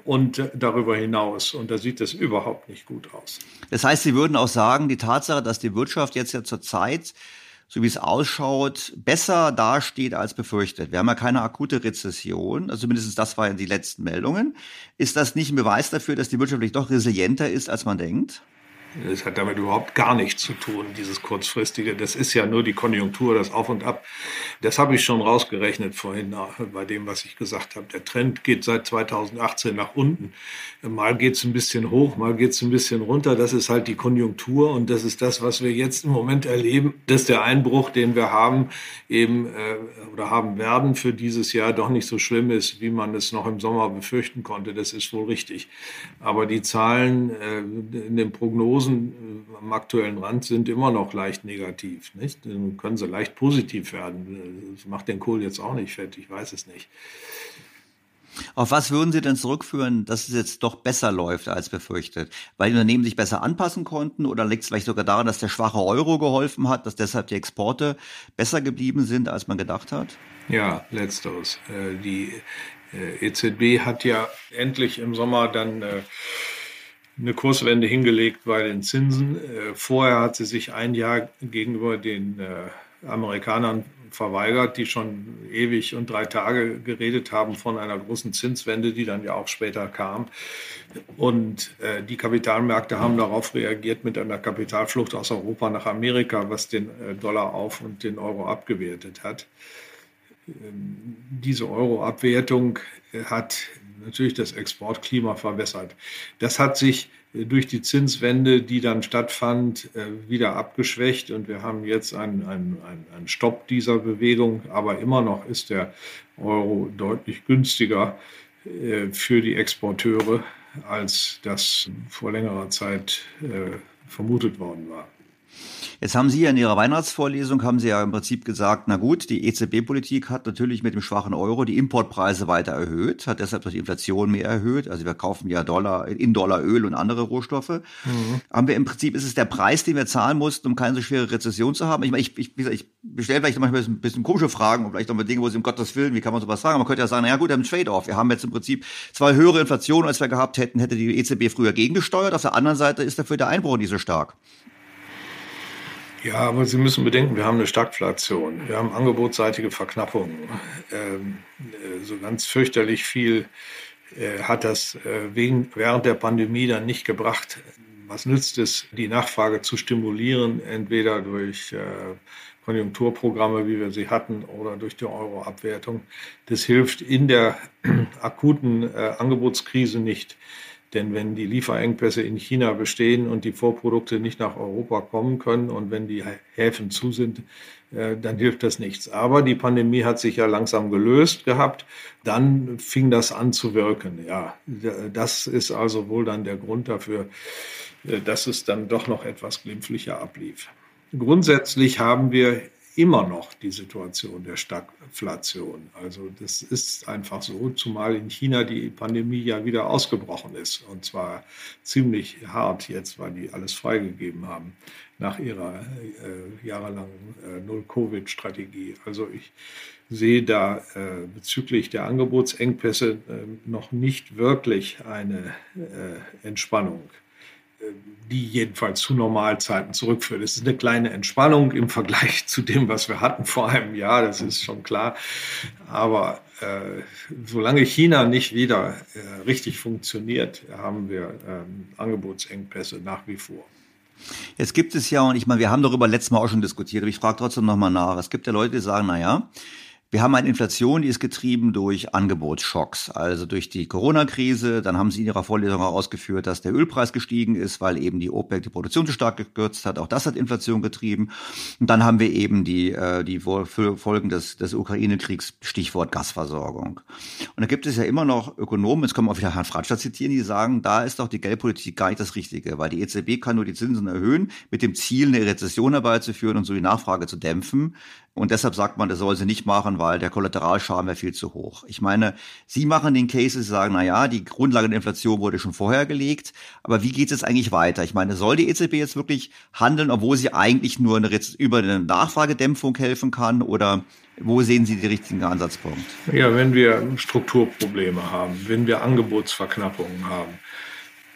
und darüber hinaus. Und da sieht es überhaupt nicht gut aus. Das heißt, Sie würden auch sagen, die Tatsache, dass die Wirtschaft jetzt ja zur Zeit so wie es ausschaut, besser dasteht als befürchtet. Wir haben ja keine akute Rezession, also mindestens das waren die letzten Meldungen. Ist das nicht ein Beweis dafür, dass die Wirtschaft doch resilienter ist, als man denkt? Das hat damit überhaupt gar nichts zu tun, dieses kurzfristige. Das ist ja nur die Konjunktur, das Auf und Ab. Das habe ich schon rausgerechnet vorhin bei dem, was ich gesagt habe. Der Trend geht seit 2018 nach unten. Mal geht es ein bisschen hoch, mal geht es ein bisschen runter. Das ist halt die Konjunktur und das ist das, was wir jetzt im Moment erleben, dass der Einbruch, den wir haben, eben äh, oder haben werden für dieses Jahr doch nicht so schlimm ist, wie man es noch im Sommer befürchten konnte. Das ist wohl richtig. Aber die Zahlen äh, in den Prognosen Prognosen äh, am aktuellen Rand sind immer noch leicht negativ. Nicht? Dann können sie leicht positiv werden. Das macht den Kohl jetzt auch nicht fett, ich weiß es nicht. Auf was würden Sie denn zurückführen, dass es jetzt doch besser läuft als befürchtet? Weil die Unternehmen sich besser anpassen konnten oder liegt es vielleicht sogar daran, dass der schwache Euro geholfen hat, dass deshalb die Exporte besser geblieben sind, als man gedacht hat? Ja, letzteres. Äh, die EZB äh, e hat ja endlich im Sommer dann eine Kurswende hingelegt bei den Zinsen. Äh, vorher hat sie sich ein Jahr gegenüber den äh, Amerikanern verweigert, die schon ewig und drei Tage geredet haben von einer großen Zinswende, die dann ja auch später kam. Und äh, die Kapitalmärkte haben darauf reagiert mit einer Kapitalflucht aus Europa nach Amerika, was den äh, Dollar auf und den Euro abgewertet hat. Ähm, diese Euro-Abwertung hat natürlich das Exportklima verbessert. Das hat sich durch die Zinswende, die dann stattfand, äh, wieder abgeschwächt und wir haben jetzt einen, einen, einen Stopp dieser Bewegung, aber immer noch ist der Euro deutlich günstiger äh, für die Exporteure, als das vor längerer Zeit äh, vermutet worden war. Jetzt haben Sie ja in Ihrer Weihnachtsvorlesung, haben Sie ja im Prinzip gesagt, na gut, die EZB-Politik hat natürlich mit dem schwachen Euro die Importpreise weiter erhöht, hat deshalb die Inflation mehr erhöht. Also wir kaufen ja Dollar, in Dollar Öl und andere Rohstoffe. Mhm. Haben wir im Prinzip, ist es der Preis, den wir zahlen mussten, um keine so schwere Rezession zu haben? Ich meine, ich, ich, ich stelle vielleicht manchmal ein bisschen komische Fragen und vielleicht auch mal Dinge, wo Sie um Gottes Willen, wie kann man sowas sagen? Man könnte ja sagen, na ja gut, wir haben einen Trade-off. Wir haben jetzt im Prinzip zwei höhere Inflation, als wir gehabt hätten, hätte die EZB früher gegengesteuert. Auf der anderen Seite ist dafür der Einbruch nicht so stark. Ja, aber Sie müssen bedenken, wir haben eine Stagflation, wir haben angebotsseitige Verknappungen. Ähm, äh, so ganz fürchterlich viel äh, hat das äh, wegen, während der Pandemie dann nicht gebracht. Was nützt es, die Nachfrage zu stimulieren, entweder durch äh, Konjunkturprogramme, wie wir sie hatten, oder durch die Euroabwertung? Das hilft in der [CLEARS THROAT] akuten äh, Angebotskrise nicht. Denn wenn die Lieferengpässe in China bestehen und die Vorprodukte nicht nach Europa kommen können und wenn die Häfen zu sind, äh, dann hilft das nichts. Aber die Pandemie hat sich ja langsam gelöst gehabt. Dann fing das an zu wirken. Ja, das ist also wohl dann der Grund dafür, äh, dass es dann doch noch etwas glimpflicher ablief. Grundsätzlich haben wir immer noch die Situation der Stagflation. Also das ist einfach so, zumal in China die Pandemie ja wieder ausgebrochen ist und zwar ziemlich hart jetzt, weil die alles freigegeben haben nach ihrer äh, jahrelangen äh, Null-Covid-Strategie. Also ich sehe da äh, bezüglich der Angebotsengpässe äh, noch nicht wirklich eine äh, Entspannung die jedenfalls zu Normalzeiten zurückführt. Es ist eine kleine Entspannung im Vergleich zu dem, was wir hatten vor einem Jahr, das ist schon klar. Aber äh, solange China nicht wieder äh, richtig funktioniert, haben wir ähm, Angebotsengpässe nach wie vor. Jetzt gibt es ja, und ich meine, wir haben darüber letztes Mal auch schon diskutiert, aber ich frage trotzdem nochmal nach. Es gibt ja Leute, die sagen, na ja, wir haben eine Inflation, die ist getrieben durch Angebotsschocks, also durch die Corona-Krise. Dann haben Sie in Ihrer Vorlesung auch ausgeführt, dass der Ölpreis gestiegen ist, weil eben die OPEC die Produktion zu stark gekürzt hat. Auch das hat Inflation getrieben. Und dann haben wir eben die, äh, die Folgen des, des Ukraine-Kriegs, Stichwort Gasversorgung. Und da gibt es ja immer noch Ökonomen, jetzt können wir auch wieder Herrn Fratschler zitieren, die sagen, da ist doch die Geldpolitik gar nicht das Richtige, weil die EZB kann nur die Zinsen erhöhen, mit dem Ziel, eine Rezession herbeizuführen und so die Nachfrage zu dämpfen. Und deshalb sagt man, das soll sie nicht machen, weil der Kollateralschaden wäre viel zu hoch. Ich meine, Sie machen den Case, Sie sagen, na ja, die Grundlage der Inflation wurde schon vorher gelegt. Aber wie geht es eigentlich weiter? Ich meine, soll die EZB jetzt wirklich handeln, obwohl sie eigentlich nur eine, über eine Nachfragedämpfung helfen kann? Oder wo sehen Sie den richtigen Ansatzpunkt? Ja, wenn wir Strukturprobleme haben, wenn wir Angebotsverknappungen haben,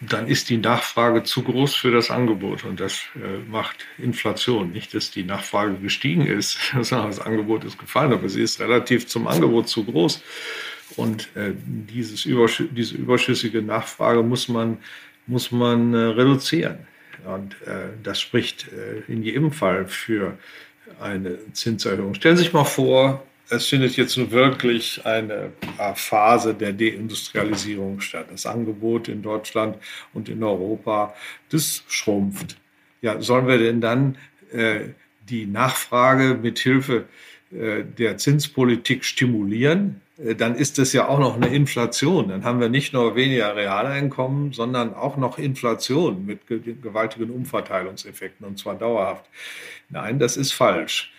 dann ist die Nachfrage zu groß für das Angebot und das äh, macht Inflation. Nicht, dass die Nachfrage gestiegen ist, [LAUGHS] sondern das Angebot ist gefallen, aber sie ist relativ zum Angebot zu groß. Und äh, dieses Überschü diese überschüssige Nachfrage muss man, muss man äh, reduzieren. Und äh, das spricht äh, in jedem Fall für eine Zinserhöhung. Stellen Sie sich mal vor, es findet jetzt nun wirklich eine Phase der Deindustrialisierung statt. Das Angebot in Deutschland und in Europa, das schrumpft. Ja, sollen wir denn dann äh, die Nachfrage mit Hilfe äh, der Zinspolitik stimulieren? Äh, dann ist es ja auch noch eine Inflation. Dann haben wir nicht nur weniger Realeinkommen, sondern auch noch Inflation mit gewaltigen Umverteilungseffekten und zwar dauerhaft. Nein, das ist falsch.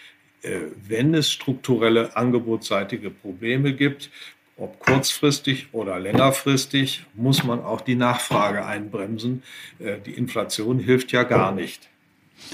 Äh, wenn es strukturelle angebotsseitige Probleme gibt, ob kurzfristig oder längerfristig, muss man auch die Nachfrage einbremsen. Äh, die Inflation hilft ja gar nicht.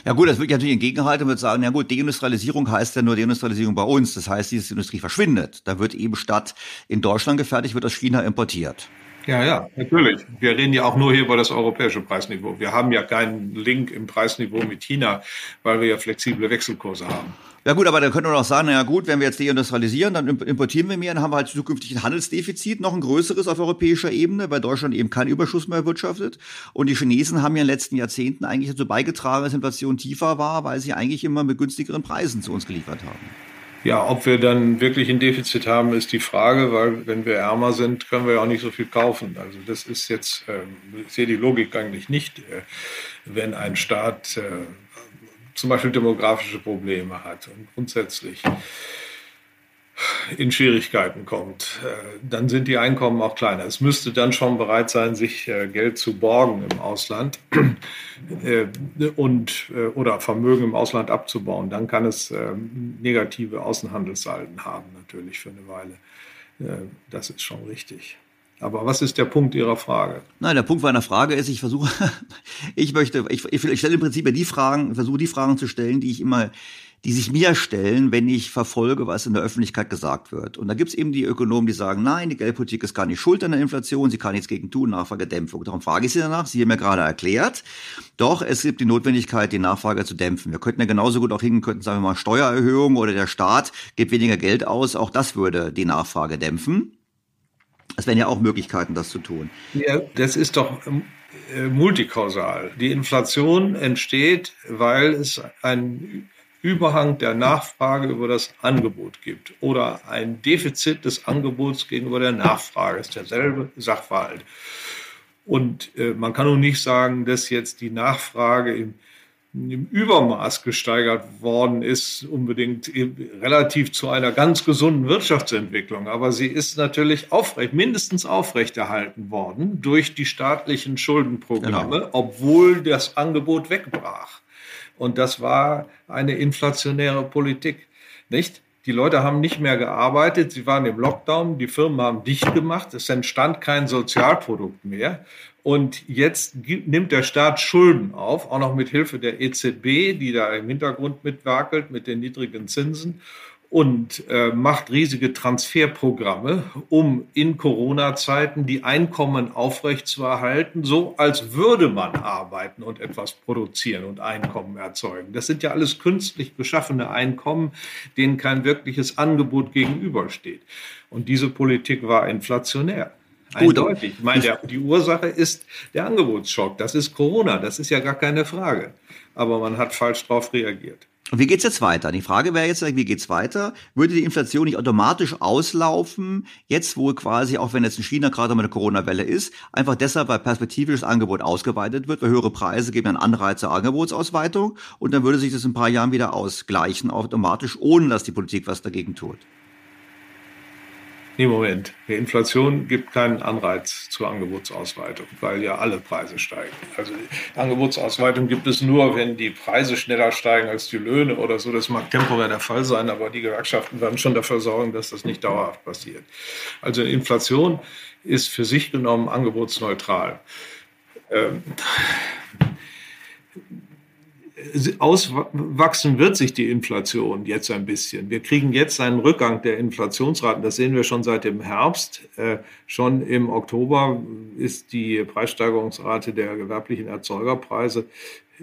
Ja gut, das würde ich natürlich entgegenhalten und würde sagen, ja gut, Deindustrialisierung heißt ja nur Deindustrialisierung bei uns. Das heißt, diese Industrie verschwindet. Da wird eben statt in Deutschland gefertigt, wird aus China importiert. Ja, ja, natürlich. Wir reden ja auch nur hier über das europäische Preisniveau. Wir haben ja keinen Link im Preisniveau mit China, weil wir ja flexible Wechselkurse haben. Ja gut, aber dann könnte man auch sagen, naja gut, wenn wir jetzt deindustrialisieren, dann importieren wir mehr, dann haben wir halt zukünftig ein Handelsdefizit, noch ein größeres auf europäischer Ebene, weil Deutschland eben keinen Überschuss mehr wirtschaftet. Und die Chinesen haben ja in den letzten Jahrzehnten eigentlich dazu beigetragen, dass Inflation tiefer war, weil sie eigentlich immer mit günstigeren Preisen zu uns geliefert haben. Ja, ob wir dann wirklich ein Defizit haben, ist die Frage, weil wenn wir ärmer sind, können wir ja auch nicht so viel kaufen. Also das ist jetzt, äh, ich sehe die Logik eigentlich nicht, äh, wenn ein Staat äh, zum Beispiel demografische Probleme hat und grundsätzlich in Schwierigkeiten kommt, äh, dann sind die Einkommen auch kleiner. Es müsste dann schon bereit sein, sich äh, Geld zu borgen im Ausland [CLEARS THROAT] äh, und oder Vermögen im Ausland abzubauen. Dann kann es negative Außenhandelssalden haben, natürlich für eine Weile. Das ist schon richtig. Aber was ist der Punkt Ihrer Frage? Nein, der Punkt meiner Frage ist, ich versuche, [LAUGHS] ich möchte, ich, ich stelle im Prinzip die Fragen, versuche die Fragen zu stellen, die ich immer, die sich mir stellen, wenn ich verfolge, was in der Öffentlichkeit gesagt wird. Und da gibt es eben die Ökonomen, die sagen, nein, die Geldpolitik ist gar nicht schuld an der Inflation, sie kann nichts gegen tun, Nachfragedämpfung. Darum frage ich Sie danach, Sie haben mir gerade erklärt, doch es gibt die Notwendigkeit, die Nachfrage zu dämpfen. Wir könnten ja genauso gut auch hingehen, könnten sagen wir mal Steuererhöhung oder der Staat gibt weniger Geld aus, auch das würde die Nachfrage dämpfen. Es wären ja auch Möglichkeiten, das zu tun. Ja, das ist doch äh, multikausal. Die Inflation entsteht, weil es einen Überhang der Nachfrage über das Angebot gibt oder ein Defizit des Angebots gegenüber der Nachfrage. Das ist derselbe Sachverhalt. Und äh, man kann nun nicht sagen, dass jetzt die Nachfrage im im Übermaß gesteigert worden ist, unbedingt relativ zu einer ganz gesunden Wirtschaftsentwicklung. Aber sie ist natürlich aufrecht, mindestens aufrechterhalten worden durch die staatlichen Schuldenprogramme, genau. obwohl das Angebot wegbrach. Und das war eine inflationäre Politik, nicht? Die Leute haben nicht mehr gearbeitet, sie waren im Lockdown, die Firmen haben dicht gemacht, es entstand kein Sozialprodukt mehr. Und jetzt nimmt der Staat Schulden auf, auch noch mit Hilfe der EZB, die da im Hintergrund mitwerkelt mit den niedrigen Zinsen und äh, macht riesige Transferprogramme, um in Corona-Zeiten die Einkommen aufrechtzuerhalten, so als würde man arbeiten und etwas produzieren und Einkommen erzeugen. Das sind ja alles künstlich geschaffene Einkommen, denen kein wirkliches Angebot gegenübersteht. Und diese Politik war inflationär. Eindeutig. Ich meine, der, die Ursache ist der Angebotsschock. Das ist Corona. Das ist ja gar keine Frage. Aber man hat falsch darauf reagiert. Und wie geht's jetzt weiter? Die Frage wäre jetzt, wie geht's weiter? Würde die Inflation nicht automatisch auslaufen, jetzt wo quasi, auch wenn jetzt in China gerade mal eine Corona-Welle ist, einfach deshalb, weil perspektivisch das Angebot ausgeweitet wird, weil höhere Preise geben einen Anreiz zur Angebotsausweitung und dann würde sich das in ein paar Jahren wieder ausgleichen, automatisch, ohne dass die Politik was dagegen tut. Nee, Moment. Die Inflation gibt keinen Anreiz zur Angebotsausweitung, weil ja alle Preise steigen. Also Angebotsausweitung gibt es nur, wenn die Preise schneller steigen als die Löhne oder so. Das mag temporär der Fall sein, aber die Gewerkschaften werden schon dafür sorgen, dass das nicht dauerhaft passiert. Also Inflation ist für sich genommen angebotsneutral. Ähm, auswachsen wird sich die Inflation jetzt ein bisschen. Wir kriegen jetzt einen Rückgang der Inflationsraten. Das sehen wir schon seit dem Herbst. Äh, schon im Oktober ist die Preissteigerungsrate der gewerblichen Erzeugerpreise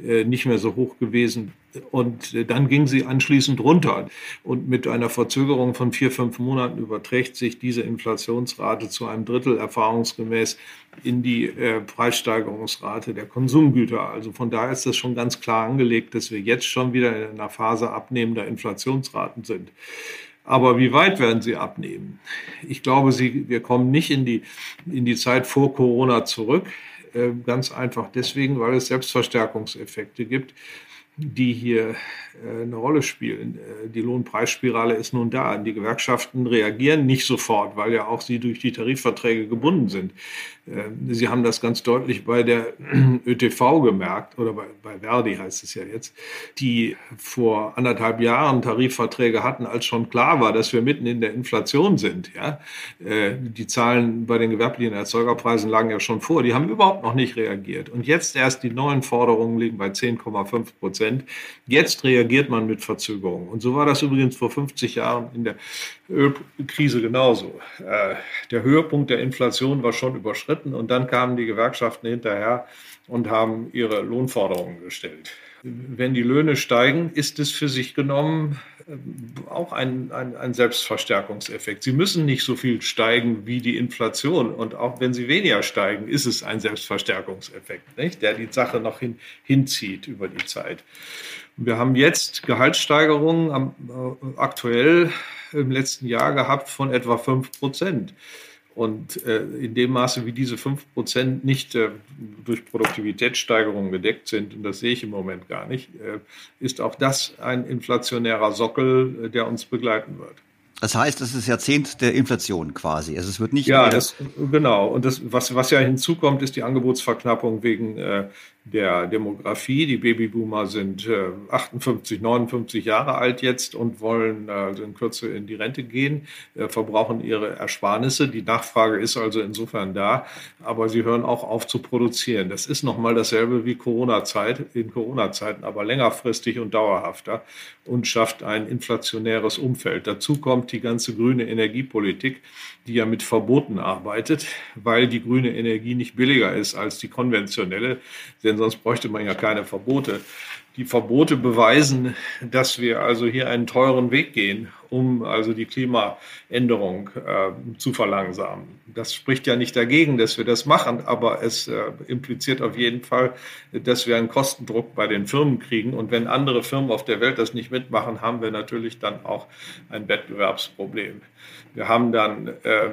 äh, nicht mehr so hoch gewesen. Und äh, dann ging sie anschließend runter. Und mit einer Verzögerung von vier, fünf Monaten überträgt sich diese Inflationsrate zu einem Drittel erfahrungsgemäß in die äh, Preissteigerungsrate der Konsumgüter. Also von daher ist das schon ganz klar angelegt, dass wir jetzt schon wieder in einer Phase abnehmender Inflationsraten sind. Aber wie weit werden sie abnehmen? Ich glaube, sie, wir kommen nicht in die, in die Zeit vor Corona zurück. Äh, ganz einfach deswegen, weil es Selbstverstärkungseffekte gibt, die hier äh, eine Rolle spielen. Äh, die Lohnpreisspirale ist nun da. Die Gewerkschaften reagieren nicht sofort, weil ja auch sie durch die Tarifverträge gebunden sind. Ähm, sie haben das ganz deutlich bei der [CLEARS THROAT] ÖTV gemerkt, oder bei, bei Verdi heißt es ja jetzt, die vor anderthalb Jahren Tarifverträge hatten, als schon klar war, dass wir mitten in der Inflation sind. Ja? Äh, die Zahlen bei den gewerblichen Erzeugerpreisen lagen ja schon vor. Die haben überhaupt noch nicht reagiert. Und jetzt erst die neuen Forderungen liegen bei 10,5 Prozent Prozent. Jetzt reagiert man mit Verzögerung. Und so war das übrigens vor 50 Jahren in der Ölkrise genauso. Äh, der Höhepunkt der Inflation war schon überschritten und dann kamen die Gewerkschaften hinterher und haben ihre Lohnforderungen gestellt. Wenn die Löhne steigen, ist es für sich genommen äh, auch ein, ein, ein, Selbstverstärkungseffekt. Sie müssen nicht so viel steigen wie die Inflation. Und auch wenn sie weniger steigen, ist es ein Selbstverstärkungseffekt, nicht? der die Sache noch hin, hinzieht über die Zeit. Wir haben jetzt Gehaltssteigerungen am, äh, aktuell im letzten Jahr gehabt von etwa 5 Prozent. Und äh, in dem Maße, wie diese 5 Prozent nicht äh, durch Produktivitätssteigerungen gedeckt sind, und das sehe ich im Moment gar nicht, äh, ist auch das ein inflationärer Sockel, äh, der uns begleiten wird. Das heißt, es ist Jahrzehnt der Inflation quasi. Also es wird nicht. Ja, das, genau. Und das, was, was ja hinzukommt, ist die Angebotsverknappung wegen äh, der Demografie. Die Babyboomer sind äh, 58, 59 Jahre alt jetzt und wollen also in Kürze in die Rente gehen, äh, verbrauchen ihre Ersparnisse. Die Nachfrage ist also insofern da, aber sie hören auch auf zu produzieren. Das ist nochmal dasselbe wie Corona-Zeit, in Corona-Zeiten, aber längerfristig und dauerhafter und schafft ein inflationäres Umfeld. Dazu kommt die ganze grüne Energiepolitik, die ja mit Verboten arbeitet, weil die grüne Energie nicht billiger ist als die konventionelle, denn sonst bräuchte man ja keine Verbote. Die Verbote beweisen, dass wir also hier einen teuren Weg gehen, um also die Klimaänderung äh, zu verlangsamen. Das spricht ja nicht dagegen, dass wir das machen, aber es äh, impliziert auf jeden Fall, dass wir einen Kostendruck bei den Firmen kriegen. Und wenn andere Firmen auf der Welt das nicht mitmachen, haben wir natürlich dann auch ein Wettbewerbsproblem. Wir haben dann äh,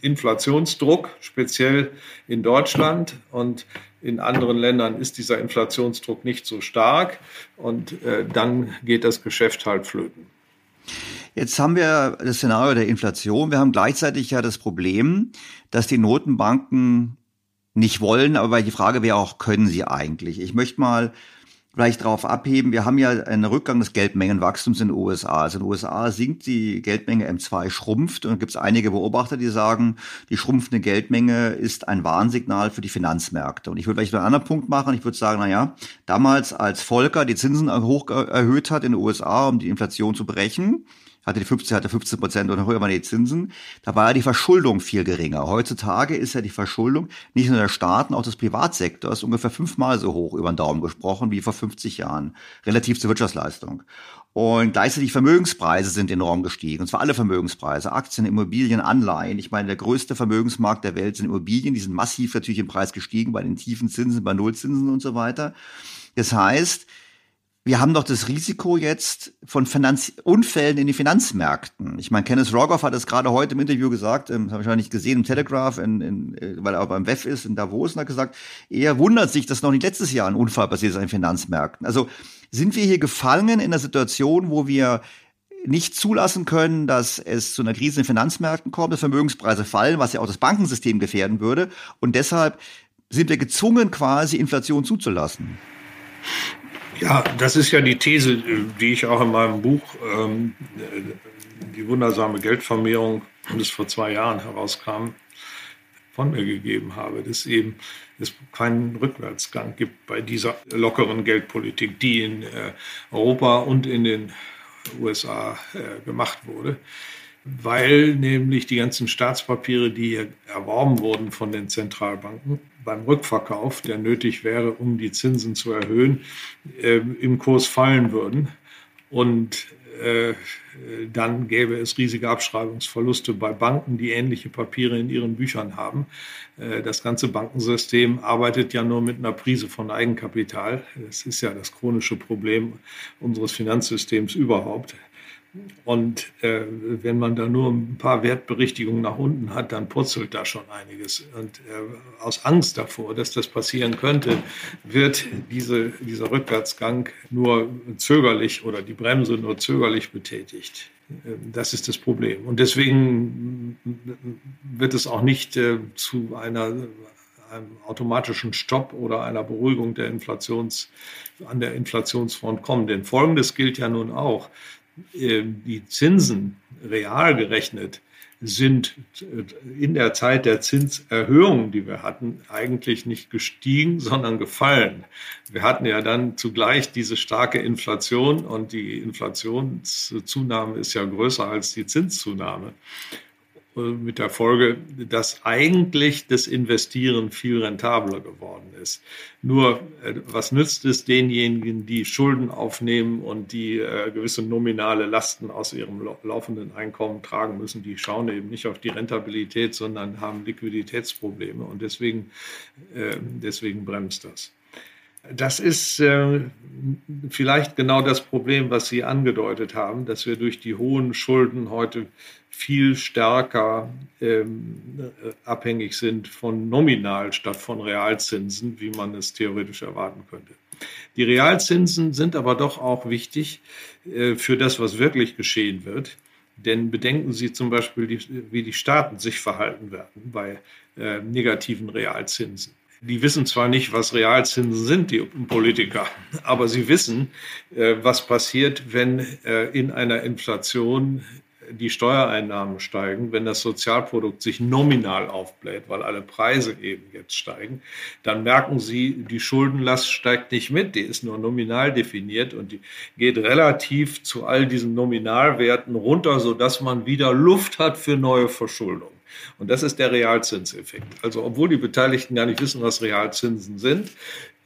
Inflationsdruck, speziell in Deutschland. Und in anderen Ländern ist dieser Inflationsdruck nicht so stark. Und äh, dann geht das Geschäft halt flöten. Jetzt haben wir das Szenario der Inflation. Wir haben gleichzeitig ja das Problem, dass die Notenbanken nicht wollen, aber die Frage wäre auch, können sie eigentlich? Ich möchte mal vielleicht darauf abheben, wir haben ja einen Rückgang des Geldmengenwachstums in den USA. Also in den USA sinkt die Geldmenge M2 schrumpft und gibt es einige Beobachter, die sagen, die schrumpfende Geldmenge ist ein Warnsignal für die Finanzmärkte. Und ich würde vielleicht einen anderen Punkt machen. Ich würde sagen, na ja, damals als Volker die Zinsen hoch erhöht hat in den USA, um die Inflation zu brechen, hatte die 15, hatte 15 Prozent und höher waren die Zinsen. Da war ja die Verschuldung viel geringer. Heutzutage ist ja die Verschuldung nicht nur der Staaten, auch des Privatsektors ungefähr fünfmal so hoch über den Daumen gesprochen wie vor 50 Jahren, relativ zur Wirtschaftsleistung. Und gleichzeitig Vermögenspreise sind enorm gestiegen. Und zwar alle Vermögenspreise, Aktien, Immobilien, Anleihen. Ich meine, der größte Vermögensmarkt der Welt sind Immobilien. Die sind massiv natürlich im Preis gestiegen bei den tiefen Zinsen, bei Nullzinsen und so weiter. Das heißt, wir haben doch das Risiko jetzt von Finanz Unfällen in den Finanzmärkten. Ich meine, Kenneth Rogoff hat es gerade heute im Interview gesagt, ähm, habe ich noch nicht gesehen, im Telegraph, in, in, äh, weil er beim WEF ist, in Davos, und hat gesagt, er wundert sich, dass noch nicht letztes Jahr ein Unfall passiert ist an den Finanzmärkten. Also sind wir hier gefangen in einer Situation, wo wir nicht zulassen können, dass es zu einer Krise in den Finanzmärkten kommt, dass Vermögenspreise fallen, was ja auch das Bankensystem gefährden würde. Und deshalb sind wir gezwungen, quasi Inflation zuzulassen. Ja, das ist ja die These, die ich auch in meinem Buch ähm, Die wundersame Geldvermehrung, das vor zwei Jahren herauskam, von mir gegeben habe, dass eben es keinen Rückwärtsgang gibt bei dieser lockeren Geldpolitik, die in äh, Europa und in den USA äh, gemacht wurde. Weil nämlich die ganzen Staatspapiere, die erworben wurden von den Zentralbanken beim Rückverkauf, der nötig wäre, um die Zinsen zu erhöhen, äh, im Kurs fallen würden. Und äh, dann gäbe es riesige Abschreibungsverluste bei Banken, die ähnliche Papiere in ihren Büchern haben. Äh, das ganze Bankensystem arbeitet ja nur mit einer Prise von Eigenkapital. Das ist ja das chronische Problem unseres Finanzsystems überhaupt. Und äh, wenn man da nur ein paar Wertberichtigungen nach unten hat, dann purzelt da schon einiges. Und äh, aus Angst davor, dass das passieren könnte, wird diese, dieser Rückwärtsgang nur zögerlich oder die Bremse nur zögerlich betätigt. Äh, das ist das Problem. Und deswegen wird es auch nicht äh, zu einer, einem automatischen Stopp oder einer Beruhigung der Inflations, an der Inflationsfront kommen. Denn Folgendes gilt ja nun auch. Ähm, die Zinsen real gerechnet sind in der Zeit der Zinserhöhungen, die wir hatten, eigentlich nicht gestiegen, sondern gefallen. Wir hatten ja dann zugleich diese starke Inflation und die Inflationszunahme ist ja größer als die Zinszunahme. Äh, mit der Folge, dass eigentlich das Investieren viel rentabler geworden ist. Nur, äh, was nützt es denjenigen, die Schulden aufnehmen und die äh, gewisse nominale Lasten aus ihrem laufenden Einkommen tragen müssen? Die schauen eben nicht auf die Rentabilität, sondern haben Liquiditätsprobleme und deswegen, äh, deswegen bremst das. Das ist äh, vielleicht genau das Problem, was Sie angedeutet haben, dass wir durch die hohen Schulden heute viel stärker ähm, abhängig sind von nominal statt von Realzinsen, wie man es theoretisch erwarten könnte. Die Realzinsen sind aber doch auch wichtig äh, für das, was wirklich geschehen wird. Denn bedenken Sie zum Beispiel, die, wie die Staaten sich verhalten werden bei äh, negativen Realzinsen. Die wissen zwar nicht, was Realzinsen sind, die Politiker, aber sie wissen, äh, was passiert, wenn äh, in einer Inflation die Steuereinnahmen steigen, wenn das Sozialprodukt sich nominal aufbläht, weil alle Preise eben jetzt steigen, dann merken Sie, die Schuldenlast steigt nicht mit, die ist nur nominal definiert und die geht relativ zu all diesen Nominalwerten runter, sodass man wieder Luft hat für neue Verschuldung. Und das ist der Realzinseffekt. Also obwohl die Beteiligten gar nicht wissen, was Realzinsen sind,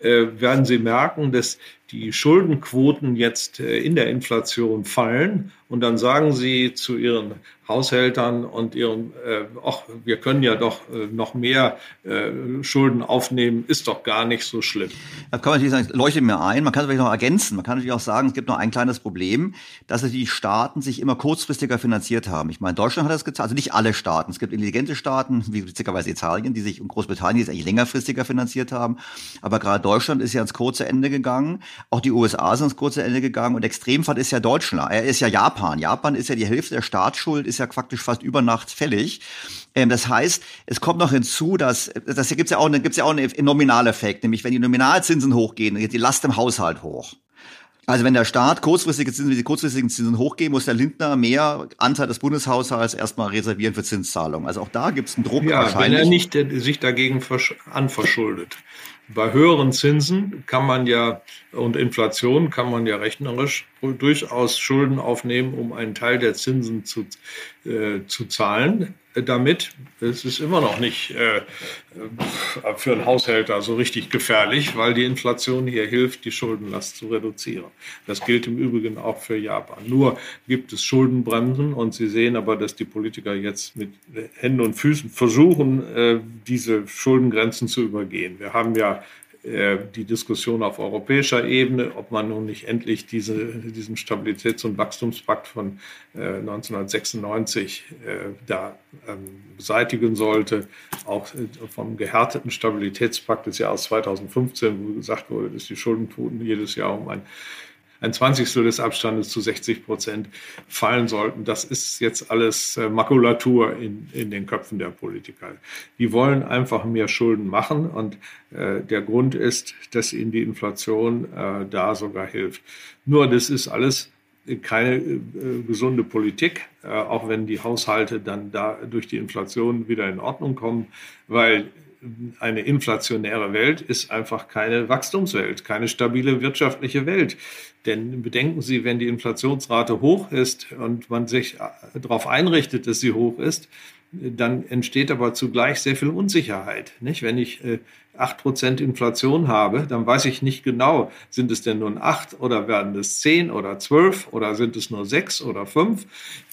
äh, werden sie merken, dass die Schuldenquoten jetzt äh, in der Inflation fallen und dann sagen sie zu ihren Haushältern und ihren, äh, ach, wir können ja doch äh, noch mehr äh, Schulden aufnehmen, ist doch gar nicht so schlimm. Da kann man natürlich sagen, leuchtet mir ein. Man kann es vielleicht noch ergänzen. Man kann natürlich auch sagen, es gibt noch ein kleines Problem, dass die Staaten sich immer kurzfristiger finanziert haben. Ich meine, Deutschland hat das getan, also nicht alle Staaten. Es gibt intelligente Staaten, wie witzigerweise Italien, die sich und Großbritannien, die sich eigentlich längerfristiger finanziert haben. Aber gerade Deutschland ist ja ans kurze Ende gegangen. Auch die USA sind ans kurze Ende gegangen. Und Extremfall ist ja Deutschland. Er ist ja Japan. Japan ist ja die Hälfte der Staatsschuld, ist ja faktisch fast über Nacht fällig. Ähm, das heißt, es kommt noch hinzu, dass das gibt's ja auch, gibt's ja auch einen Nominaleffekt, nämlich wenn die Nominalzinsen hochgehen, dann geht die Last im Haushalt hoch. Also wenn der Staat kurzfristige Zinsen, wie die kurzfristigen Zinsen hochgehen, muss der Lindner mehr Anteil des Bundeshaushalts erstmal reservieren für Zinszahlungen. Also auch da gibt es einen Druck ja. Wenn er nicht äh, sich dagegen anverschuldet. Bei höheren Zinsen kann man ja und Inflation kann man ja rechnerisch durchaus Schulden aufnehmen, um einen Teil der Zinsen zu, äh, zu zahlen damit. Es ist immer noch nicht äh, für einen Haushälter so richtig gefährlich, weil die Inflation hier hilft, die Schuldenlast zu reduzieren. Das gilt im Übrigen auch für Japan. Nur gibt es Schuldenbremsen und Sie sehen aber, dass die Politiker jetzt mit Händen und Füßen versuchen, äh, diese Schuldengrenzen zu übergehen. Wir haben ja die Diskussion auf europäischer Ebene, ob man nun nicht endlich diese, diesen Stabilitäts- und Wachstumspakt von äh, 1996 äh, da ähm, beseitigen sollte. Auch äh, vom gehärteten Stabilitätspakt des Jahres 2015, wo gesagt wurde, dass die Schuldenquoten jedes Jahr um ein ein Zwanzigstel des Abstandes zu 60 Prozent fallen sollten. Das ist jetzt alles äh, Makulatur in, in den Köpfen der Politiker. Die wollen einfach mehr Schulden machen und äh, der Grund ist, dass ihnen die Inflation äh, da sogar hilft. Nur das ist alles keine äh, gesunde Politik, äh, auch wenn die Haushalte dann da durch die Inflation wieder in Ordnung kommen, weil eine inflationäre Welt ist einfach keine Wachstumswelt, keine stabile wirtschaftliche Welt. Denn bedenken Sie, wenn die Inflationsrate hoch ist und man sich äh, darauf einrichtet, dass sie hoch ist, dann entsteht aber zugleich sehr viel Unsicherheit. Nicht? Wenn ich äh, acht Prozent Inflation habe, dann weiß ich nicht genau, sind es denn nun acht oder werden es zehn oder zwölf oder sind es nur sechs oder fünf.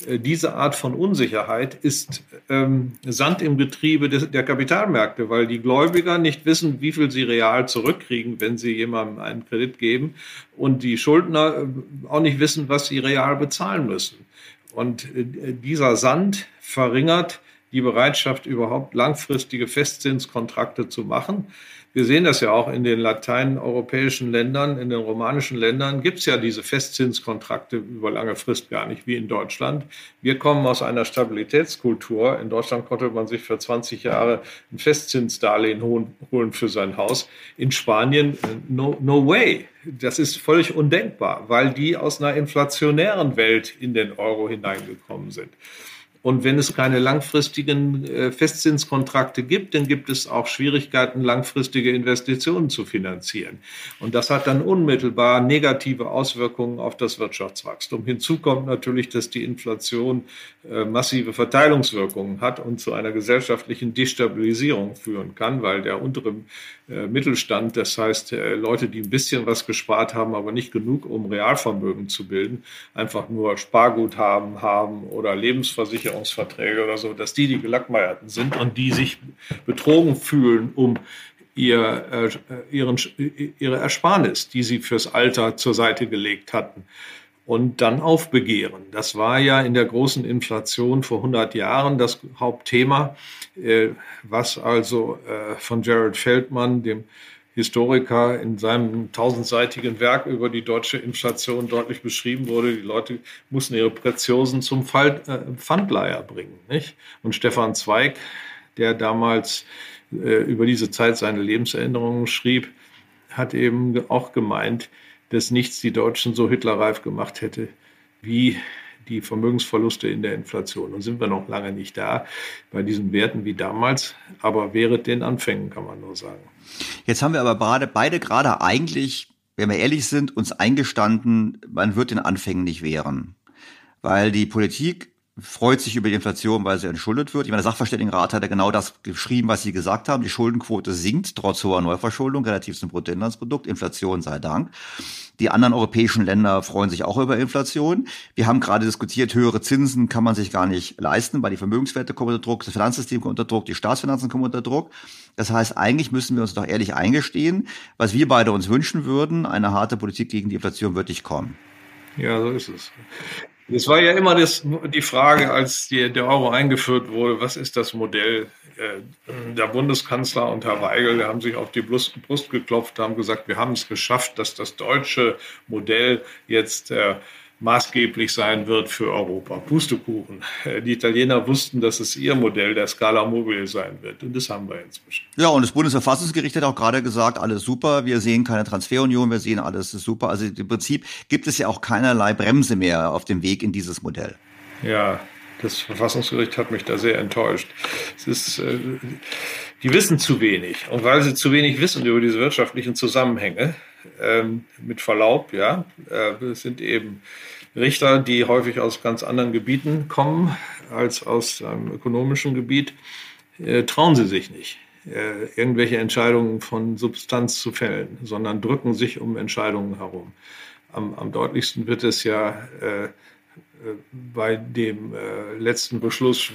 Äh, diese Art von Unsicherheit ist ähm, Sand im Getriebe des, der Kapitalmärkte, weil die Gläubiger nicht wissen, wie viel sie real zurückkriegen, wenn sie jemandem einen Kredit geben und die Schuldner äh, auch nicht wissen, was sie real bezahlen müssen. Und äh, dieser Sand verringert die Bereitschaft, überhaupt langfristige Festzinskontrakte zu machen. Wir sehen das ja auch in den lateineuropäischen Ländern, in den romanischen Ländern gibt es ja diese Festzinskontrakte über lange Frist gar nicht, wie in Deutschland. Wir kommen aus einer Stabilitätskultur. In Deutschland konnte man sich für 20 Jahre ein Festzinsdarlehen holen für sein Haus. In Spanien, äh, no, no way. Das ist völlig undenkbar, weil die aus einer inflationären Welt in den Euro hineingekommen sind. Und wenn es keine langfristigen äh, Festzinskontrakte gibt, dann gibt es auch Schwierigkeiten, langfristige Investitionen zu finanzieren. Und das hat dann unmittelbar negative Auswirkungen auf das Wirtschaftswachstum. Hinzu kommt natürlich, dass die Inflation äh, massive Verteilungswirkungen hat und zu einer gesellschaftlichen Destabilisierung führen kann, weil der untere Mittelstand, das heißt äh, Leute, die ein bisschen was gespart haben, aber nicht genug, um Realvermögen zu bilden, einfach nur Sparguthaben haben oder Lebensversicherungsverträge oder so, dass die die Gelackmeierten sind und die sich betrogen fühlen, um ihr, äh, ihren, ihre Ersparnis, die sie fürs Alter zur Seite gelegt hatten, und dann aufbegehren. Das war ja in der großen Inflation vor 100 Jahren das Hauptthema, äh, was also äh, von Gerald Feldmann, dem Historiker, in seinem tausendseitigen Werk über die deutsche Inflation deutlich beschrieben wurde. Die Leute mussten ihre Preziosen zum äh, Pfandleiher bringen. Nicht? Und Stefan Zweig, der damals über diese Zeit seine Lebenserinnerungen schrieb, hat eben auch gemeint, dass nichts die Deutschen so hitlerreif gemacht hätte wie die Vermögensverluste in der Inflation. Und sind wir noch lange nicht da bei diesen Werten wie damals, aber wäre den Anfängen, kann man nur sagen. Jetzt haben wir aber beide, beide gerade eigentlich, wenn wir ehrlich sind, uns eingestanden, man wird den Anfängen nicht wehren. Weil die Politik freut sich über die Inflation, weil sie entschuldet wird. Ich meine, der Sachverständigenrat hat ja genau das geschrieben, was Sie gesagt haben. Die Schuldenquote sinkt trotz hoher Neuverschuldung relativ zum Bruttoinlandsprodukt. Inflation sei Dank. Die anderen europäischen Länder freuen sich auch über Inflation. Wir haben gerade diskutiert, höhere Zinsen kann man sich gar nicht leisten, weil die Vermögenswerte kommen unter Druck, das Finanzsystem kommt unter Druck, die Staatsfinanzen kommen unter Druck. Das heißt, eigentlich müssen wir uns doch ehrlich eingestehen, was wir beide uns wünschen würden, eine harte Politik gegen die Inflation wird nicht kommen. Ja, so ist es. Es war ja immer das, die Frage, als die, der Euro eingeführt wurde, was ist das Modell? Äh, der Bundeskanzler und Herr Weigel haben sich auf die Brust, Brust geklopft, haben gesagt, wir haben es geschafft, dass das deutsche Modell jetzt äh, maßgeblich sein wird für Europa. Pustekuchen. Die Italiener wussten, dass es ihr Modell der Scala Mobile sein wird. Und das haben wir inzwischen. Ja, und das Bundesverfassungsgericht hat auch gerade gesagt, alles super. Wir sehen keine Transferunion. Wir sehen alles super. Also im Prinzip gibt es ja auch keinerlei Bremse mehr auf dem Weg in dieses Modell. Ja, das Verfassungsgericht hat mich da sehr enttäuscht. Es ist, äh, die wissen zu wenig. Und weil sie zu wenig wissen über diese wirtschaftlichen Zusammenhänge, ähm, mit Verlaub, ja, äh, sind eben Richter, die häufig aus ganz anderen Gebieten kommen als aus einem ökonomischen Gebiet, äh, trauen sie sich nicht, äh, irgendwelche Entscheidungen von Substanz zu fällen, sondern drücken sich um Entscheidungen herum. Am, am deutlichsten wird es ja äh, bei dem äh, letzten Beschluss,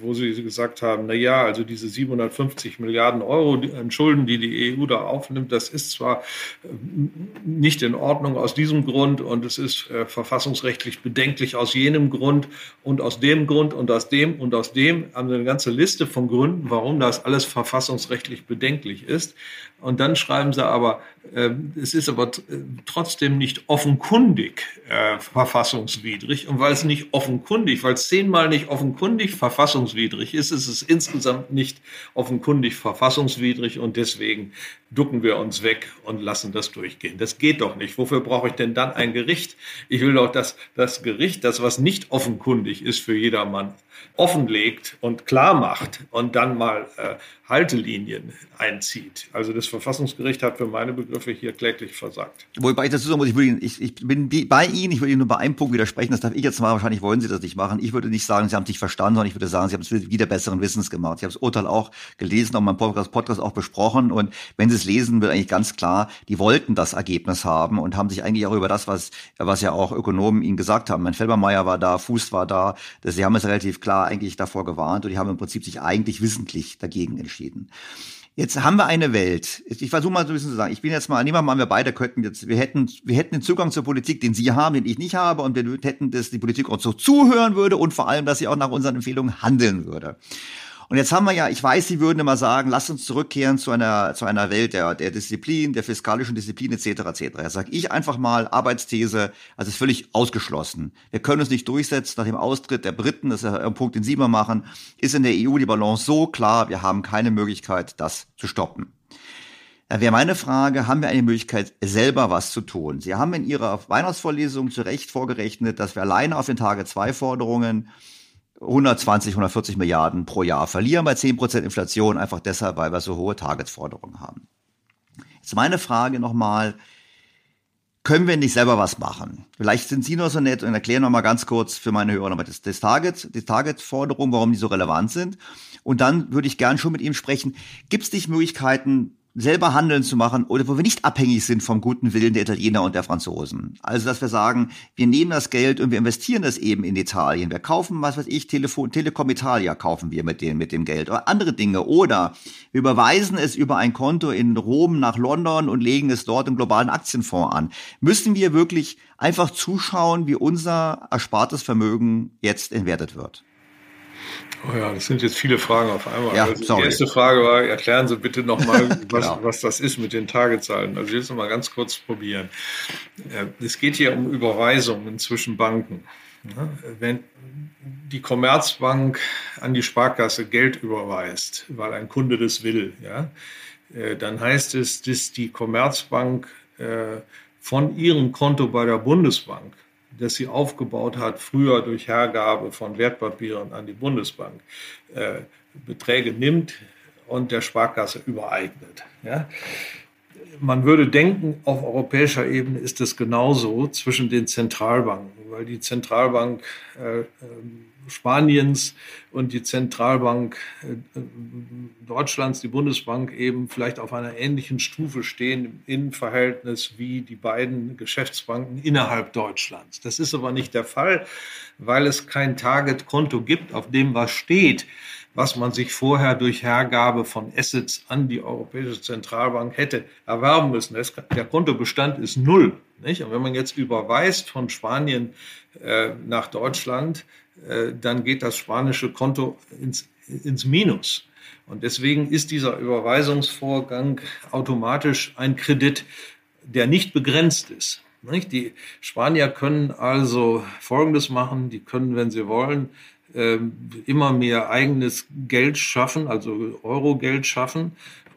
wo, Sie gesagt haben, na ja, also diese 750 Milliarden Euro an Schulden, die die EU da aufnimmt, das ist zwar äh, nicht in Ordnung aus diesem Grund und es ist äh, verfassungsrechtlich bedenklich aus jenem Grund und aus dem Grund und aus dem und aus dem, haben Sie eine ganze Liste von Gründen, warum das alles verfassungsrechtlich bedenklich ist. Und dann schreiben Sie aber, äh, es ist aber trotzdem nicht offenkundig äh, verfassungswidrig. Und weil es nicht offenkundig, weil es zehnmal nicht offenkundig verfassungswidrig ist, ist es insgesamt nicht offenkundig verfassungswidrig und deswegen ducken wir uns weg und lassen das durchgehen. Das geht doch nicht. Wofür brauche ich denn dann ein Gericht? Ich will doch, dass das Gericht, das was nicht offenkundig ist für jedermann, offenlegt und klar macht und dann mal äh, Haltelinien einzieht. Also das Verfassungsgericht hat für meine Begriffe hier kläglich versagt. Wobei ich dazu sagen muss, ich, würde, ich, ich bin bei Ihnen, ich würde Ihnen nur bei einem Punkt widersprechen, das darf ich jetzt mal, wahrscheinlich wollen Sie das nicht machen. Ich würde nicht sagen, Sie haben es nicht verstanden, sondern ich würde sagen, Sie haben es wieder besseren Wissens gemacht. Ich habe das Urteil auch gelesen, auch meinem Podcast, Podcast auch besprochen und wenn Sie es lesen, wird eigentlich ganz klar, die wollten das Ergebnis haben und haben sich eigentlich auch über das, was, was ja auch Ökonomen Ihnen gesagt haben, mein Felbermeier war da, Fuß war da, dass Sie haben es relativ klar eigentlich davor gewarnt und die haben im Prinzip sich eigentlich wissentlich dagegen entschieden. Jetzt haben wir eine Welt. Ich versuche mal so ein bisschen zu sagen. Ich bin jetzt mal, nehmen wir mal, wir beide könnten jetzt, wir hätten, wir hätten den Zugang zur Politik, den Sie haben, den ich nicht habe, und wir hätten, dass die Politik uns so zuhören würde und vor allem, dass sie auch nach unseren Empfehlungen handeln würde. Und jetzt haben wir ja, ich weiß, Sie würden immer sagen, lasst uns zurückkehren zu einer, zu einer Welt der, der Disziplin, der fiskalischen Disziplin etc. etc. Jetzt sage ich einfach mal, Arbeitsthese, also ist völlig ausgeschlossen. Wir können uns nicht durchsetzen nach dem Austritt der Briten, das ist ja ein Punkt, den Sie immer machen, ist in der EU die Balance so klar, wir haben keine Möglichkeit, das zu stoppen. Da wäre meine Frage, haben wir eine Möglichkeit, selber was zu tun? Sie haben in Ihrer Weihnachtsvorlesung zu Recht vorgerechnet, dass wir alleine auf den Tage zwei Forderungen 120, 140 Milliarden pro Jahr verlieren bei 10 Prozent Inflation, einfach deshalb, weil wir so hohe Targetforderungen haben. Jetzt meine Frage nochmal, können wir nicht selber was machen? Vielleicht sind Sie noch so nett und erklären noch mal ganz kurz für meine Hörer nochmal das, das Target, die Target-Forderung, warum die so relevant sind. Und dann würde ich gern schon mit Ihnen sprechen. Gibt es nicht Möglichkeiten, selber Handeln zu machen oder wo wir nicht abhängig sind vom guten Willen der Italiener und der Franzosen. Also, dass wir sagen, wir nehmen das Geld und wir investieren das eben in Italien. Wir kaufen, was weiß ich, Telefon, Telekom Italia kaufen wir mit dem, mit dem Geld oder andere Dinge. Oder wir überweisen es über ein Konto in Rom nach London und legen es dort im globalen Aktienfonds an. Müssen wir wirklich einfach zuschauen, wie unser erspartes Vermögen jetzt entwertet wird? Oh ja, das sind jetzt viele Fragen auf einmal. Ja, also die erste Frage war, erklären Sie bitte nochmal, [LAUGHS] was, genau. was das ist mit den Targetzahlen. Also ich will es nochmal ganz kurz probieren. Äh, es geht hier um Überweisungen zwischen Banken. Wenn die Commerzbank an die Sparkasse Geld überweist, weil ein Kunde das will, ja, äh, dann heißt es, dass die Commerzbank äh, von ihrem Konto bei der Bundesbank das sie aufgebaut hat, früher durch Hergabe von Wertpapieren an die Bundesbank, äh, Beträge nimmt und der Sparkasse übereignet. Ja? Man würde denken, auf europäischer Ebene ist es genauso zwischen den Zentralbanken, weil die Zentralbank äh, ähm, Spaniens und die Zentralbank äh, Deutschlands, die Bundesbank, eben vielleicht auf einer ähnlichen Stufe stehen im Verhältnis wie die beiden Geschäftsbanken innerhalb Deutschlands. Das ist aber nicht der Fall, weil es kein Target-Konto gibt, auf dem was steht, was man sich vorher durch Hergabe von Assets an die Europäische Zentralbank hätte erwerben müssen. Der Kontobestand ist null. Nicht? Und wenn man jetzt überweist von Spanien äh, nach Deutschland, dann geht das spanische Konto ins, ins Minus. Und deswegen ist dieser Überweisungsvorgang automatisch ein Kredit, der nicht begrenzt ist. Die Spanier können also Folgendes machen, die können, wenn sie wollen, ähm, immer mehr eigenes Geld schaffen, also Euro-Geld schaffen